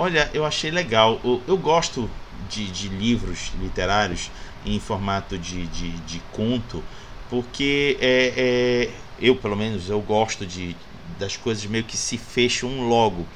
Olha, eu achei legal. Eu, eu gosto de, de, livros literários em formato de, de, de conto, porque é, é, eu, pelo menos, eu gosto de, das coisas meio que se fecham logo.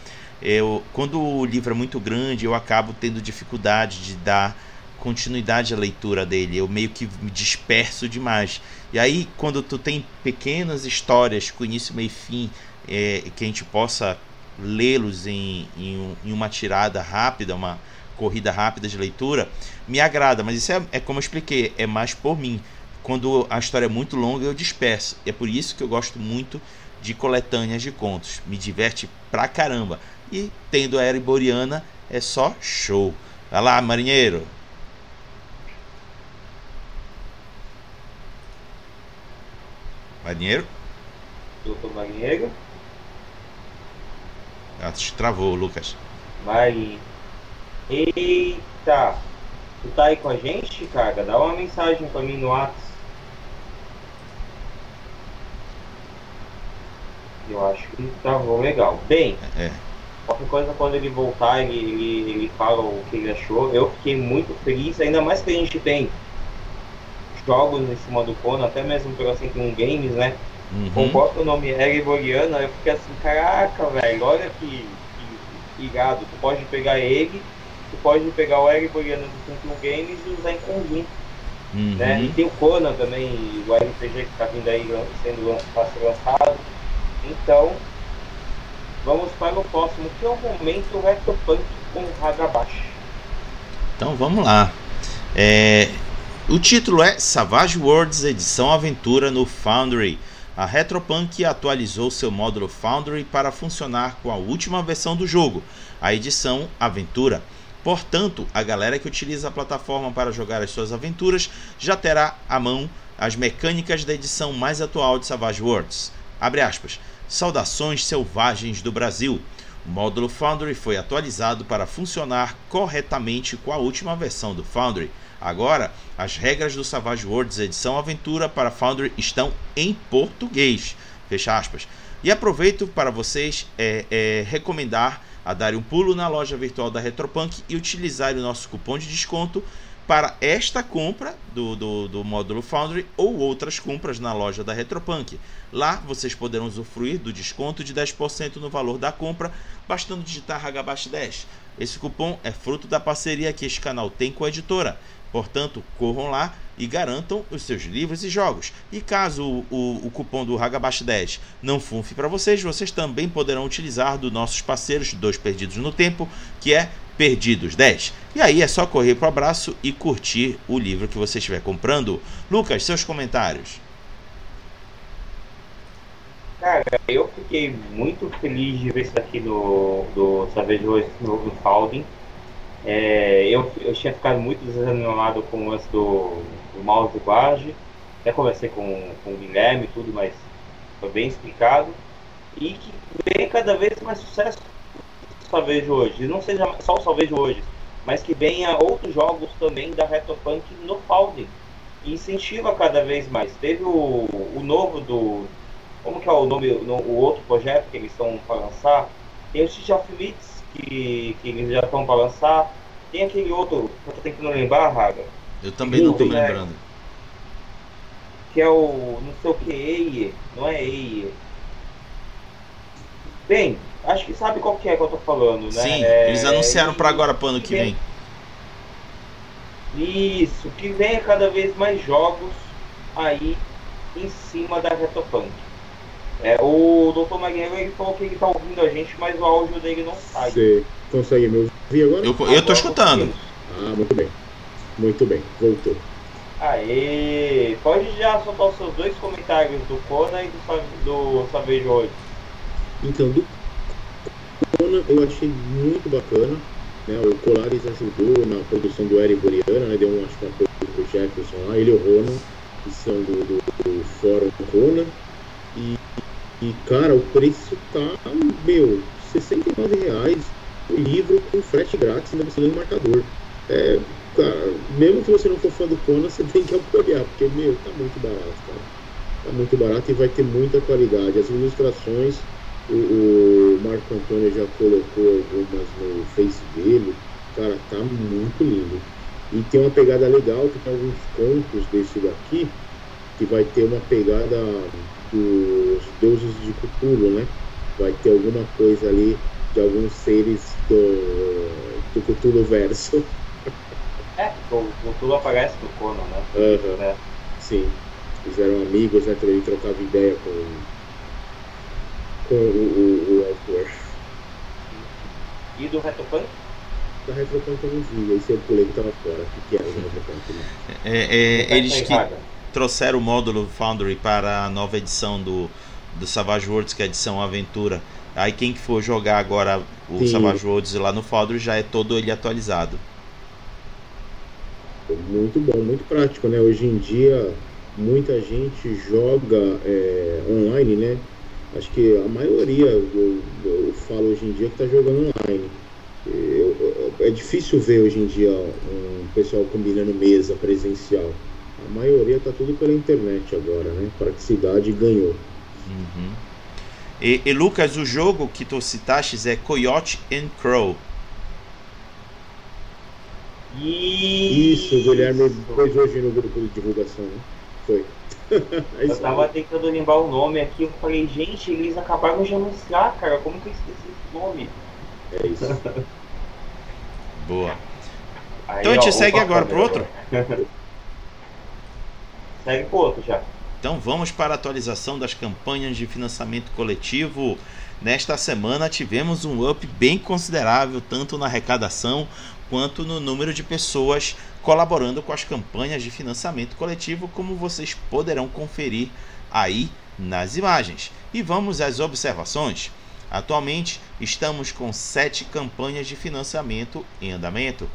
Eu, quando o livro é muito grande, eu acabo tendo dificuldade de dar continuidade à leitura dele. Eu meio que me disperso demais. E aí, quando tu tem pequenas histórias com início, meio e fim, é, que a gente possa lê-los em, em, em, uma tirada rápida, uma corrida rápida de leitura, me agrada. Mas isso é, é como eu expliquei, é mais por mim. Quando a história é muito longa, eu disperso. É por isso que eu gosto muito de coletâneas de contos. Me diverte pra caramba. E tendo a Era Boreana, é só show. Vai lá, marinheiro! Marinheiro? Doutor Marinheiro? Acho que travou, Lucas. Mari. Eita! Tu tá aí com a gente, cara? Dá uma mensagem pra mim no WhatsApp. Eu acho que travou legal. Bem, é. qualquer coisa quando ele voltar, ele, ele, ele fala o que ele achou. Eu fiquei muito feliz, ainda mais que a gente tem jogos em cima do Conan, até mesmo pelo assim um games, né? Uhum. Comporta o nome Ereboriana, eu fiquei assim, caraca, velho, olha que, que irado, tu pode pegar ele Você pode pegar o Eric Boreano do 51 Games e usar em conjunto. Uhum. Né? E tem o Conan também, o RPG que está vindo aí sendo tá sendo lançado. Então, vamos para o próximo, que é o momento Retropunk com Hagabashi. Então vamos lá. É, o título é Savage Worlds Edição Aventura no Foundry. A Retropunk atualizou seu módulo Foundry para funcionar com a última versão do jogo, a edição Aventura. Portanto, a galera que utiliza a plataforma para jogar as suas aventuras já terá à mão as mecânicas da edição mais atual de Savage Worlds. Abre aspas. Saudações selvagens do Brasil. O módulo Foundry foi atualizado para funcionar corretamente com a última versão do Foundry. Agora, as regras do Savage Worlds edição aventura para Foundry estão em português. Fecha aspas. E aproveito para vocês é, é, recomendar a darem um pulo na loja virtual da Retropunk e utilizarem o nosso cupom de desconto para esta compra do, do, do, módulo Foundry ou outras compras na loja da Retropunk. Lá vocês poderão usufruir do desconto de 10% no valor da compra, bastando digitar Hagabashi 10. Esse cupom é fruto da parceria que este canal tem com a editora. Portanto, corram lá e garantam os seus livros e jogos. E caso o, o, o cupom do Hagabashi 10 não funfe para vocês, vocês também poderão utilizar dos nossos parceiros Dois Perdidos no Tempo, que é Perdidos 10. E aí é só correr para o abraço e curtir o livro que você estiver comprando. Lucas, seus comentários. Cara, eu fiquei muito feliz de ver isso aqui no, do Savage no, no. É, eu, eu tinha ficado muito desanimado com o lance do, do mouse de guarde. Até conversei com, com o Guilherme e tudo, mas foi bem explicado. E que vem cada vez mais sucesso Salvejo hoje. Não seja só o Salvejo hoje, mas que venha outros jogos também da Retropunk no Founding. E incentiva cada vez mais. Teve o, o novo do. Como que é o nome, no, o outro projeto que eles estão para lançar? Tem o City of Myths, que, que eles já estão para lançar. Tem aquele outro, que eu tô tentando lembrar, Raga. Eu também não estou é, lembrando. Que é o. não sei o que, EIE, não é EIE. Bem, acho que sabe qual que é que eu tô falando, né? Sim, é, eles anunciaram para agora, para ano que vem. Isso, que venha cada vez mais jogos aí em cima da Retopunk. É, o Dr. Maguire ele falou que ele tá ouvindo a gente, mas o áudio dele não sai. Você consegue me ouvir agora? Eu, eu tô escutando. Ah, muito bem. Muito bem, voltou. Aê! Pode já soltar os seus dois comentários do Conan e do, do Savage hoje. Então, do Conan eu achei muito bacana. Né? O Colares ajudou na produção do Eric Boriana, né? deu um, acho que um apoio pro Jefferson lá, ele e o Ronan, que são do, do, do Fórum Conan. E, e, cara, o preço tá, meu, 69 reais o livro com frete grátis, ainda você ganha um marcador. É, cara, mesmo que você não for fã do Conan, você tem que apoiar, porque, meu, tá muito barato, cara. Tá muito barato e vai ter muita qualidade. As ilustrações o, o Marco Antônio já colocou algumas no Face dele. Cara, tá muito lindo. E tem uma pegada legal, que tem alguns contos desse daqui, que vai ter uma pegada dos deuses de Cthulhu, né? Vai ter alguma coisa ali de alguns seres do, do Cthulhu verso. É, o Cthulhu aparece no Conan, né? Uhum. É. Sim. Fizeram amigos, né? Ele trocava ideia com com o, o, o autor. E do Retropunk? Da Retropunk eu não vi, esse eu pulei que tava fora. O que, era o Retropunk? Né? É, é, eles que trouxeram o módulo Foundry para a nova edição do, do Savage Worlds, que é a edição Aventura. Aí quem for jogar agora o Sim. Savage Worlds lá no Foundry já é todo ele atualizado. Muito bom, muito prático, né? Hoje em dia muita gente joga é, online, né? acho que a maioria, eu, eu falo hoje em dia, que está jogando online. Eu, eu, é difícil ver hoje em dia um pessoal combinando mesa presencial. A maioria está tudo pela internet agora, né? Praticidade ganhou. Uhum. E, e, Lucas, o jogo que tu citaste é Coyote and Crow. Isso, o Guilherme pôs hoje no grupo de divulgação, né? Foi. É eu tava tentando lembrar o nome aqui, eu falei, gente, eles acabaram de anunciar, cara, como que eu esqueci esse nome? É isso. Boa. Aí, então a gente ó, segue agora pro outro? segue pro outro já. Então vamos para a atualização das campanhas de financiamento coletivo. Nesta semana tivemos um up bem considerável, tanto na arrecadação quanto no número de pessoas colaborando com as campanhas de financiamento coletivo, como vocês poderão conferir aí nas imagens. E vamos às observações. Atualmente estamos com sete campanhas de financiamento em andamento.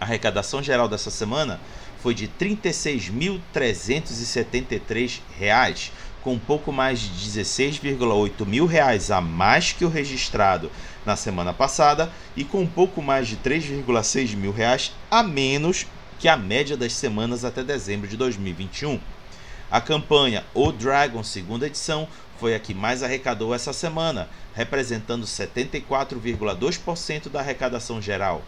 A arrecadação geral dessa semana foi de R$ 36.373, com pouco mais de 16,8 mil reais a mais que o registrado na semana passada e com pouco mais de 3,6 mil reais a menos que a média das semanas até dezembro de 2021. A campanha O Dragon segunda edição foi a que mais arrecadou essa semana, representando 74,2% da arrecadação geral.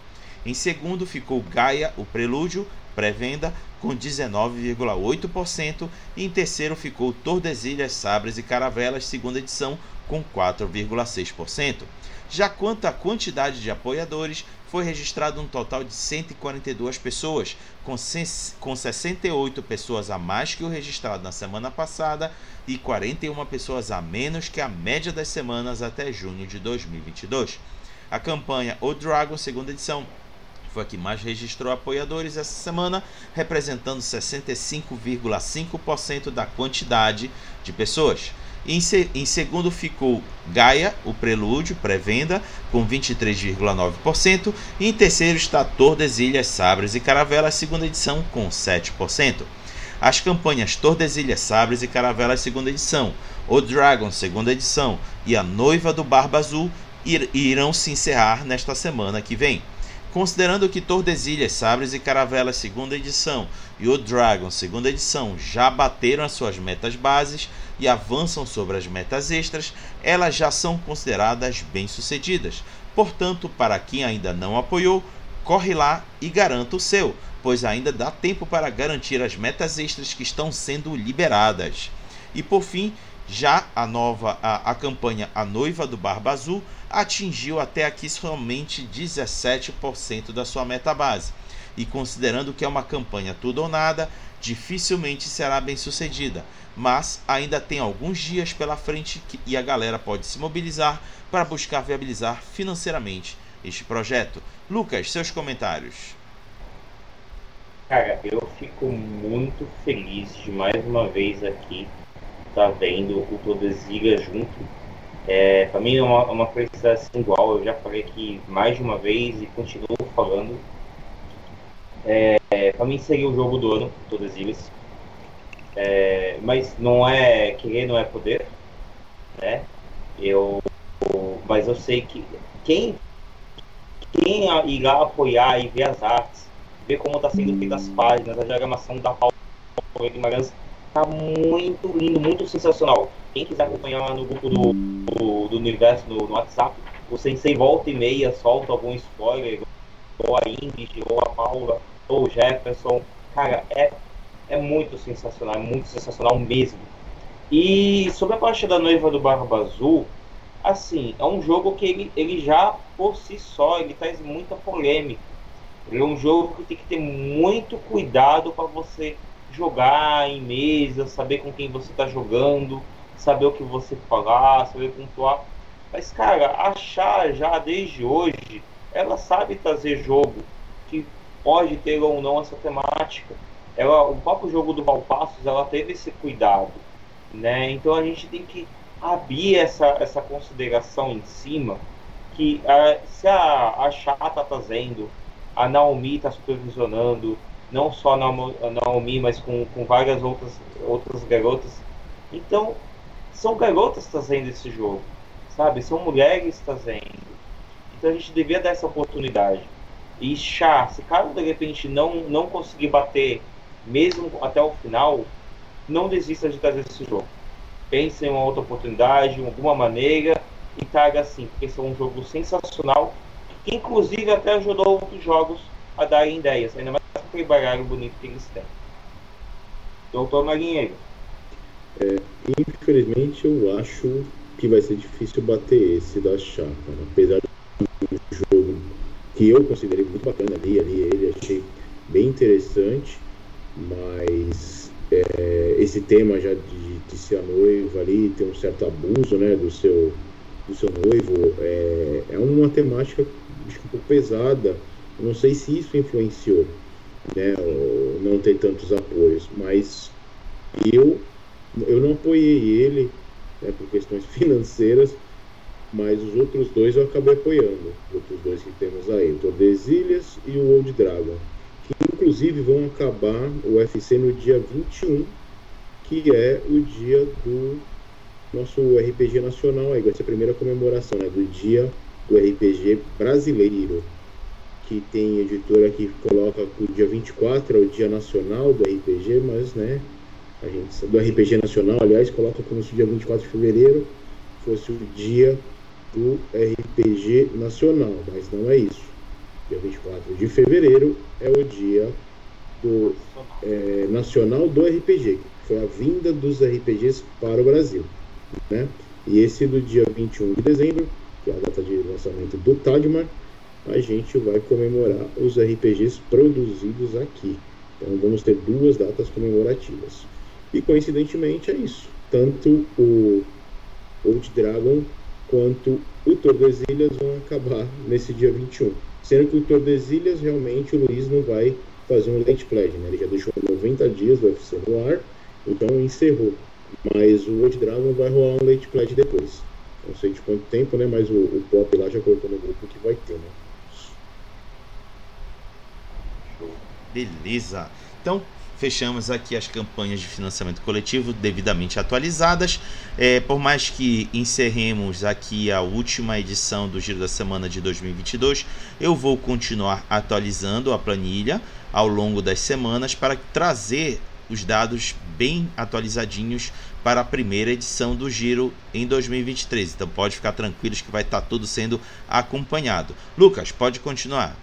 Em segundo ficou Gaia, o Prelúdio, pré-venda, com 19,8%, e em terceiro ficou Tordesilhas, Sabres e Caravelas, segunda edição, com 4,6%. Já quanto à quantidade de apoiadores, foi registrado um total de 142 pessoas, com 68 pessoas a mais que o registrado na semana passada e 41 pessoas a menos que a média das semanas até junho de 2022. A campanha O Dragon, segunda edição, foi a que mais registrou apoiadores essa semana, representando 65,5% da quantidade de pessoas. Em, em, segundo ficou Gaia, o Prelúdio, pré-venda, com 23,9%. E em terceiro está Tordesilhas, Sabres e Caravelas, segunda edição, com 7%. As campanhas Tordesilhas, Sabres e Caravelas, segunda edição, O Dragon, segunda edição e A Noiva do Barba Azul irão se encerrar nesta semana que vem. Considerando que Tordesilhas, Sabres e Caravelas, segunda edição, e o Dragon, segunda edição, já bateram as suas metas bases e avançam sobre as metas extras, elas já são consideradas bem-sucedidas. Portanto, para quem ainda não apoiou, corre lá e garanta o seu, pois ainda dá tempo para garantir as metas extras que estão sendo liberadas. E por fim, já a nova a, a campanha A Noiva do Barba Azul atingiu até aqui somente 17% da sua meta base. E considerando que é uma campanha tudo ou nada, dificilmente será bem sucedida, mas ainda tem alguns dias pela frente que, e a galera pode se mobilizar para buscar viabilizar financeiramente este projeto. Lucas, seus comentários. Cara, eu fico muito feliz de mais uma vez aqui tá vendo o Todesiga junto é, para mim é uma, uma coisa assim, igual, eu já falei aqui mais de uma vez e continuo falando. É, para mim seria o jogo do ano, todas. É, mas não é querer, não é poder. Né? Eu, mas eu sei que quem, quem irá apoiar e ver as artes, ver como está sendo feita as páginas, a diagramação da Paulo Guimarães, tá muito lindo, muito sensacional. Quem quiser acompanhar lá no grupo do, do, do universo no, no, WhatsApp, o Sensei volta e meia solta algum spoiler, ou a Ingrid, ou a Paula, ou o Jefferson. Cara, é, é muito sensacional, é muito sensacional mesmo. E sobre a parte da noiva do Barba Azul, assim, é um jogo que ele, ele já por si só ele traz muita polêmica. Ele é um jogo que tem que ter muito cuidado para você jogar em mesa, saber com quem você está jogando, saber o que você falar, saber pontuar. Mas, cara, achar já desde hoje, ela sabe trazer jogo que pode ter ou não essa temática. Ela, o próprio jogo do Valpassos, ela teve esse cuidado, né? Então a gente tem que abrir essa, essa consideração em cima que a, se a, a Chá está trazendo, a Naomi está supervisionando, não só a Naomi, mas com, com várias outras, outras garotas. Então, são garotas trazendo esse jogo, sabe? São mulheres trazendo. Então a gente devia dar essa oportunidade. E chá, se caso de repente não, não conseguir bater, mesmo até o final, não desista de trazer esse jogo. Pense em uma outra oportunidade, de alguma maneira, e traga assim, porque esse é um jogo sensacional, que inclusive até ajudou outros jogos a darem ideias, ainda mais aquele baralho bonito que eles têm. Doutor Marinheiro. É, infelizmente eu acho que vai ser difícil bater esse da chapa, apesar do jogo que eu considerei muito bacana ali, ali ele achei bem interessante, mas é, esse tema já de, de ser a noiva ali, ter um certo abuso né, do, seu, do seu noivo, é, é uma temática um pouco pesada. Não sei se isso influenciou, né, não ter tantos apoios, mas eu, eu não apoiei ele né, por questões financeiras, mas os outros dois eu acabei apoiando, os outros dois que temos aí, o Tordesilhas e o Old Dragon, que inclusive vão acabar o UFC no dia 21, que é o dia do nosso RPG nacional, aí vai ser a primeira comemoração né, do dia do RPG brasileiro, que tem editora que coloca o dia 24 é o dia nacional do RPG, mas né, a gente do RPG nacional, aliás, coloca como se o dia 24 de fevereiro fosse o dia do RPG Nacional, mas não é isso. Dia 24 de fevereiro é o dia do é, Nacional do RPG, que foi a vinda dos RPGs para o Brasil. Né? E esse do dia 21 de dezembro, que é a data de lançamento do Tagmar, a gente vai comemorar os RPGs produzidos aqui. Então vamos ter duas datas comemorativas. E coincidentemente é isso. Tanto o Old Dragon quanto o Tordesilhas vão acabar nesse dia 21. Sendo que o Tordesilhas realmente o Luiz não vai fazer um late pledge, né? Ele já deixou 90 dias do UFC no ar, então encerrou. Mas o Old Dragon vai rolar um late pledge depois. Não sei de quanto tempo, né? Mas o, o Pop lá já colocou no grupo que vai ter, né? Beleza. Então, fechamos aqui as campanhas de financiamento coletivo devidamente atualizadas. É, por mais que encerremos aqui a última edição do Giro da Semana de 2022, eu vou continuar atualizando a planilha ao longo das semanas para trazer os dados bem atualizadinhos para a primeira edição do Giro em 2023. Então pode ficar tranquilos que vai estar tudo sendo acompanhado. Lucas, pode continuar.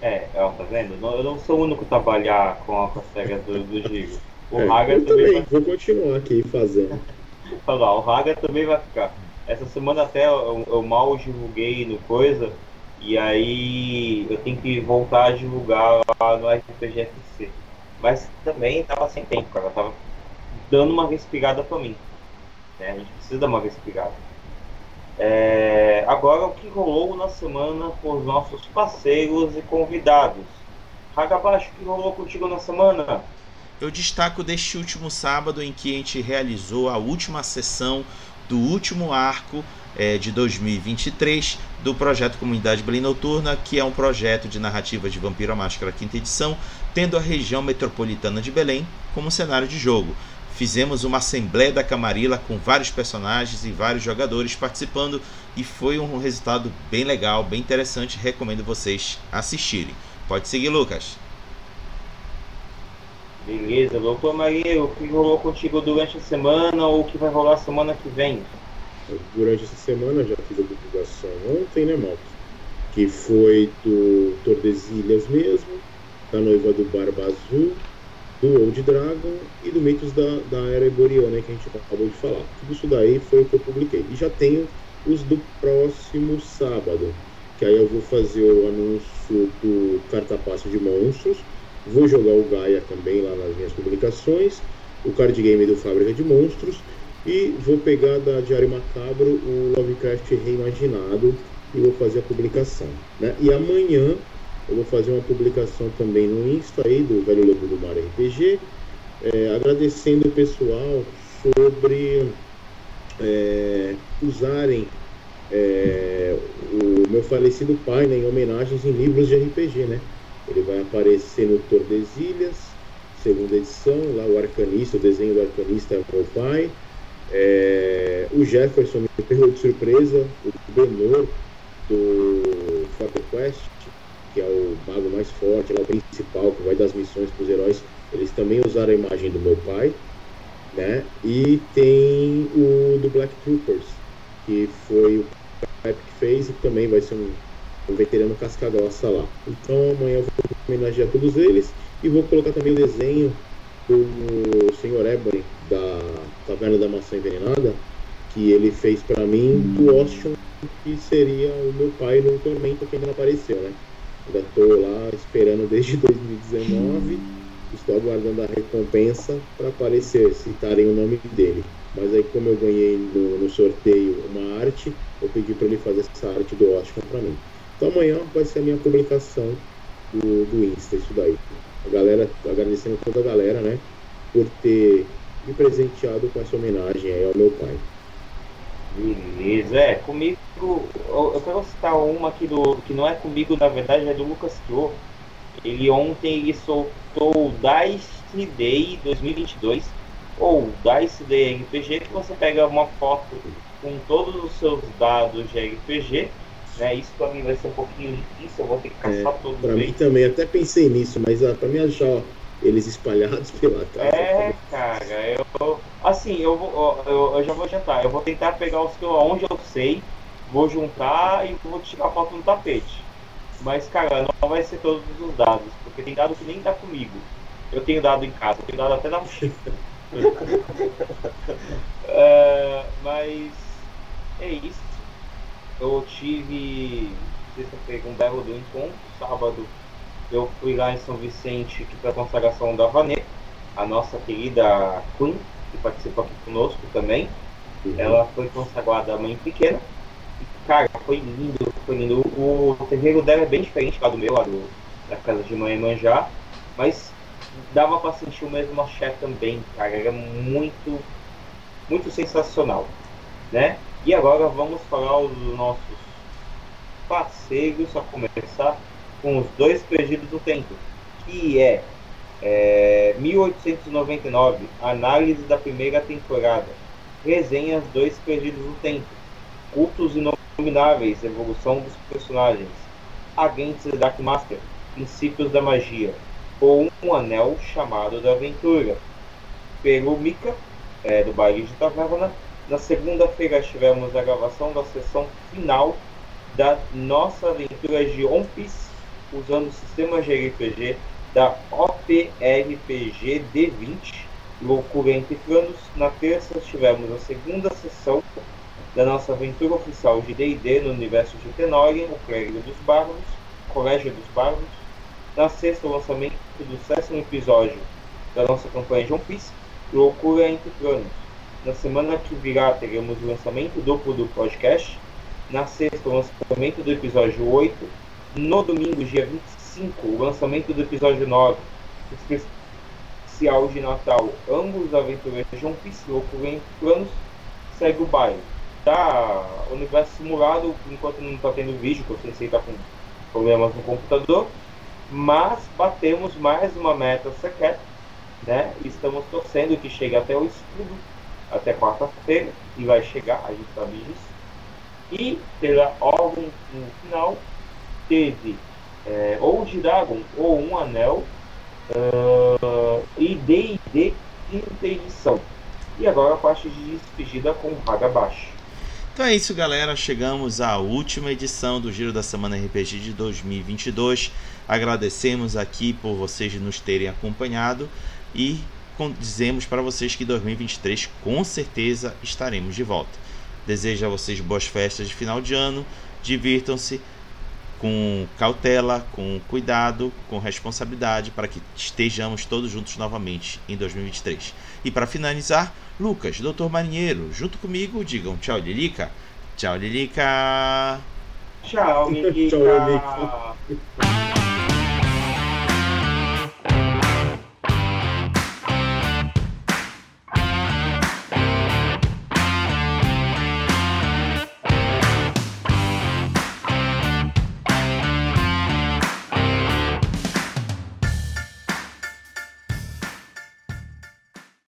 É, ó, tá vendo? Eu não sou o único a trabalhar com a série do, do Gigo. O é, Haga também, também vai... vou continuar aqui fazendo. Falar, o Haga também vai ficar. Essa semana até eu, eu, mal divulguei no coisa, e aí eu tenho que voltar a divulgar lá no RPGFC. Mas também tava sem tempo, cara. tava dando uma respirada pra mim. Né? A gente precisa dar uma respirada. É, agora, o que rolou na semana com os nossos parceiros e convidados? Hagabashi, o que rolou contigo na semana? Eu destaco deste último sábado em que a gente realizou a última sessão do último arco é, de 2023 do projeto Comunidade Belém Noturna, que é um projeto de narrativa de Vampiro à Máscara quinta edição, tendo a região metropolitana de Belém como cenário de jogo fizemos uma assembleia da Camarilla com vários personagens e vários jogadores participando e foi um resultado bem legal, bem interessante. Recomendo vocês assistirem. Pode seguir, Lucas. Beleza, doutor Maria, o que rolou contigo durante a semana ou o que vai rolar semana que vem? Durante essa semana já fiz a divulgação ontem, né, Malco? Que foi do Tordesilhas mesmo, da noiva do Barba Azul, do Old Dragon e do Mitos da, da Era Eboriana que a gente acabou de falar. Tudo isso daí foi o que eu publiquei. E já tenho os do próximo sábado, que aí eu vou fazer o anúncio do Cartapasso de Monstros, vou jogar o Gaia também lá nas minhas publicações, o card game do Fábrica de Monstros e vou pegar da Diário Macabro o Lovecraft Reimaginado e vou fazer a publicação. Né? E amanhã eu vou fazer uma publicação também no Insta aí do Velho Lobo do Mar RPG, é, agradecendo o pessoal sobre é, usarem é, o meu falecido pai né, em homenagens em livros de RPG, né? Ele vai aparecer no Tordesilhas, segunda edição, lá o Arcanista, o desenho do Arcanista é o meu pai. É, o Jefferson me pegou de surpresa, o Benor do Fable Quest, que é o mago mais forte, lá, o principal, que vai das missões para os heróis, eles também usaram a imagem do meu pai, né? E tem o do Black Troopers, que foi o Pepe que fez e também vai ser um, um veterano casca-grossa lá. Então amanhã eu vou homenagear todos eles e vou colocar também o desenho do Senhor Ebony da Taverna da Maçã Envenenada, que ele fez para mim do Ocean, que seria o meu pai no Tormento, que ainda não apareceu, né? Ainda estou lá esperando desde 2019, estou aguardando a recompensa para aparecer, citarem o nome dele. Mas aí, como eu ganhei no, no sorteio uma arte, eu pedi para ele fazer essa arte do Ocean para mim. Então amanhã vai ser a minha publicação do, do Insta, isso daí. A galera, agradecendo toda a galera, né, por ter me presenteado com essa homenagem aí ao meu pai. Beleza, é, comigo, eu quero citar uma aqui do, que não é comigo, na verdade é do Lucas Kyo. Ele ontem ele soltou o Dice Day 2022, ou Dice Day RPG, que você pega uma foto com todos os seus dados de RPG, né? Isso pra mim vai ser um pouquinho difícil, eu vou ter que caçar é, todos Pra mim também, até pensei nisso, mas uh, pra mim achar eles espalhados pela casa. É, cara, eu. Assim, eu, vou, eu, eu já vou adiantar. Eu vou tentar pegar os que eu, onde eu sei, vou juntar e vou tirar foto no tapete. Mas, cara, não vai ser todos os dados, porque tem dado que nem tá comigo. Eu tenho dado em casa, eu tenho dado até na mochila. é, mas é isso. Eu tive sexta-feira um belo do encontro, sábado eu fui lá em São Vicente para a consagração da Vanessa, a nossa querida Queen, que participa aqui conosco também. Uhum. Ela foi consagrada mãe pequena. E, cara, foi lindo, foi lindo. O, terreiro dela é bem diferente lá do meu, lá do, da casa de mãe Manjá, mas dava para sentir o mesmo axé também, cara. Era muito, muito sensacional, né? E agora vamos falar dos nossos parceiros, a começar com os dois perdidos do tempo, que é, é 1899, análise da primeira temporada, resenhas dois perdidos do tempo, cultos inomináveis, evolução dos personagens, agentes da Dark Master, princípios da magia, ou um anel chamado da aventura. Pelo Mika, é, do baile de Taverna, na segunda-feira tivemos a gravação da sessão final da nossa aventura de One Piece usando o sistema de RPG da OPRPG D20, Loucura entre Planos. Na terça tivemos a segunda sessão da nossa aventura oficial de D&D no universo de Tenorian, o Clérigo dos Bárbaros, Colégio dos Bárbaros. Na sexta, o lançamento do sétimo episódio da nossa campanha de One Piece, Loucura entre Planos. Na semana que virá, teremos o lançamento duplo do podcast. Na sexta, o lançamento do episódio 8 no domingo, dia 25, o lançamento do episódio 9, especial de Natal, ambos aventureiros João Piscioco vem planos, segue o baile. Tá universo simulado, enquanto não está tendo vídeo, que eu sei se está com problemas no computador, mas batemos mais uma meta secreta, né? Estamos torcendo que chegue até o escudo, até quarta-feira, e vai chegar, a gente sabe disso. E pela ordem no final, teve é, ou de Dragon ou um anel uh, e D&D quinta edição. E agora a parte de despedida com vaga baixa. Então é isso, galera. Chegamos à última edição do Giro da Semana RPG de 2022. Agradecemos aqui por vocês nos terem acompanhado e dizemos para vocês que 2023 com certeza estaremos de volta. Desejo a vocês boas festas de final de ano, divirtam-se, com cautela, com cuidado, com responsabilidade para que estejamos todos juntos novamente em 2023. E para finalizar, Lucas, Doutor Marinheiro, junto comigo, digam tchau, Lilica. Tchau, Lilica. Tchau, Lilica. tchau, Lilica.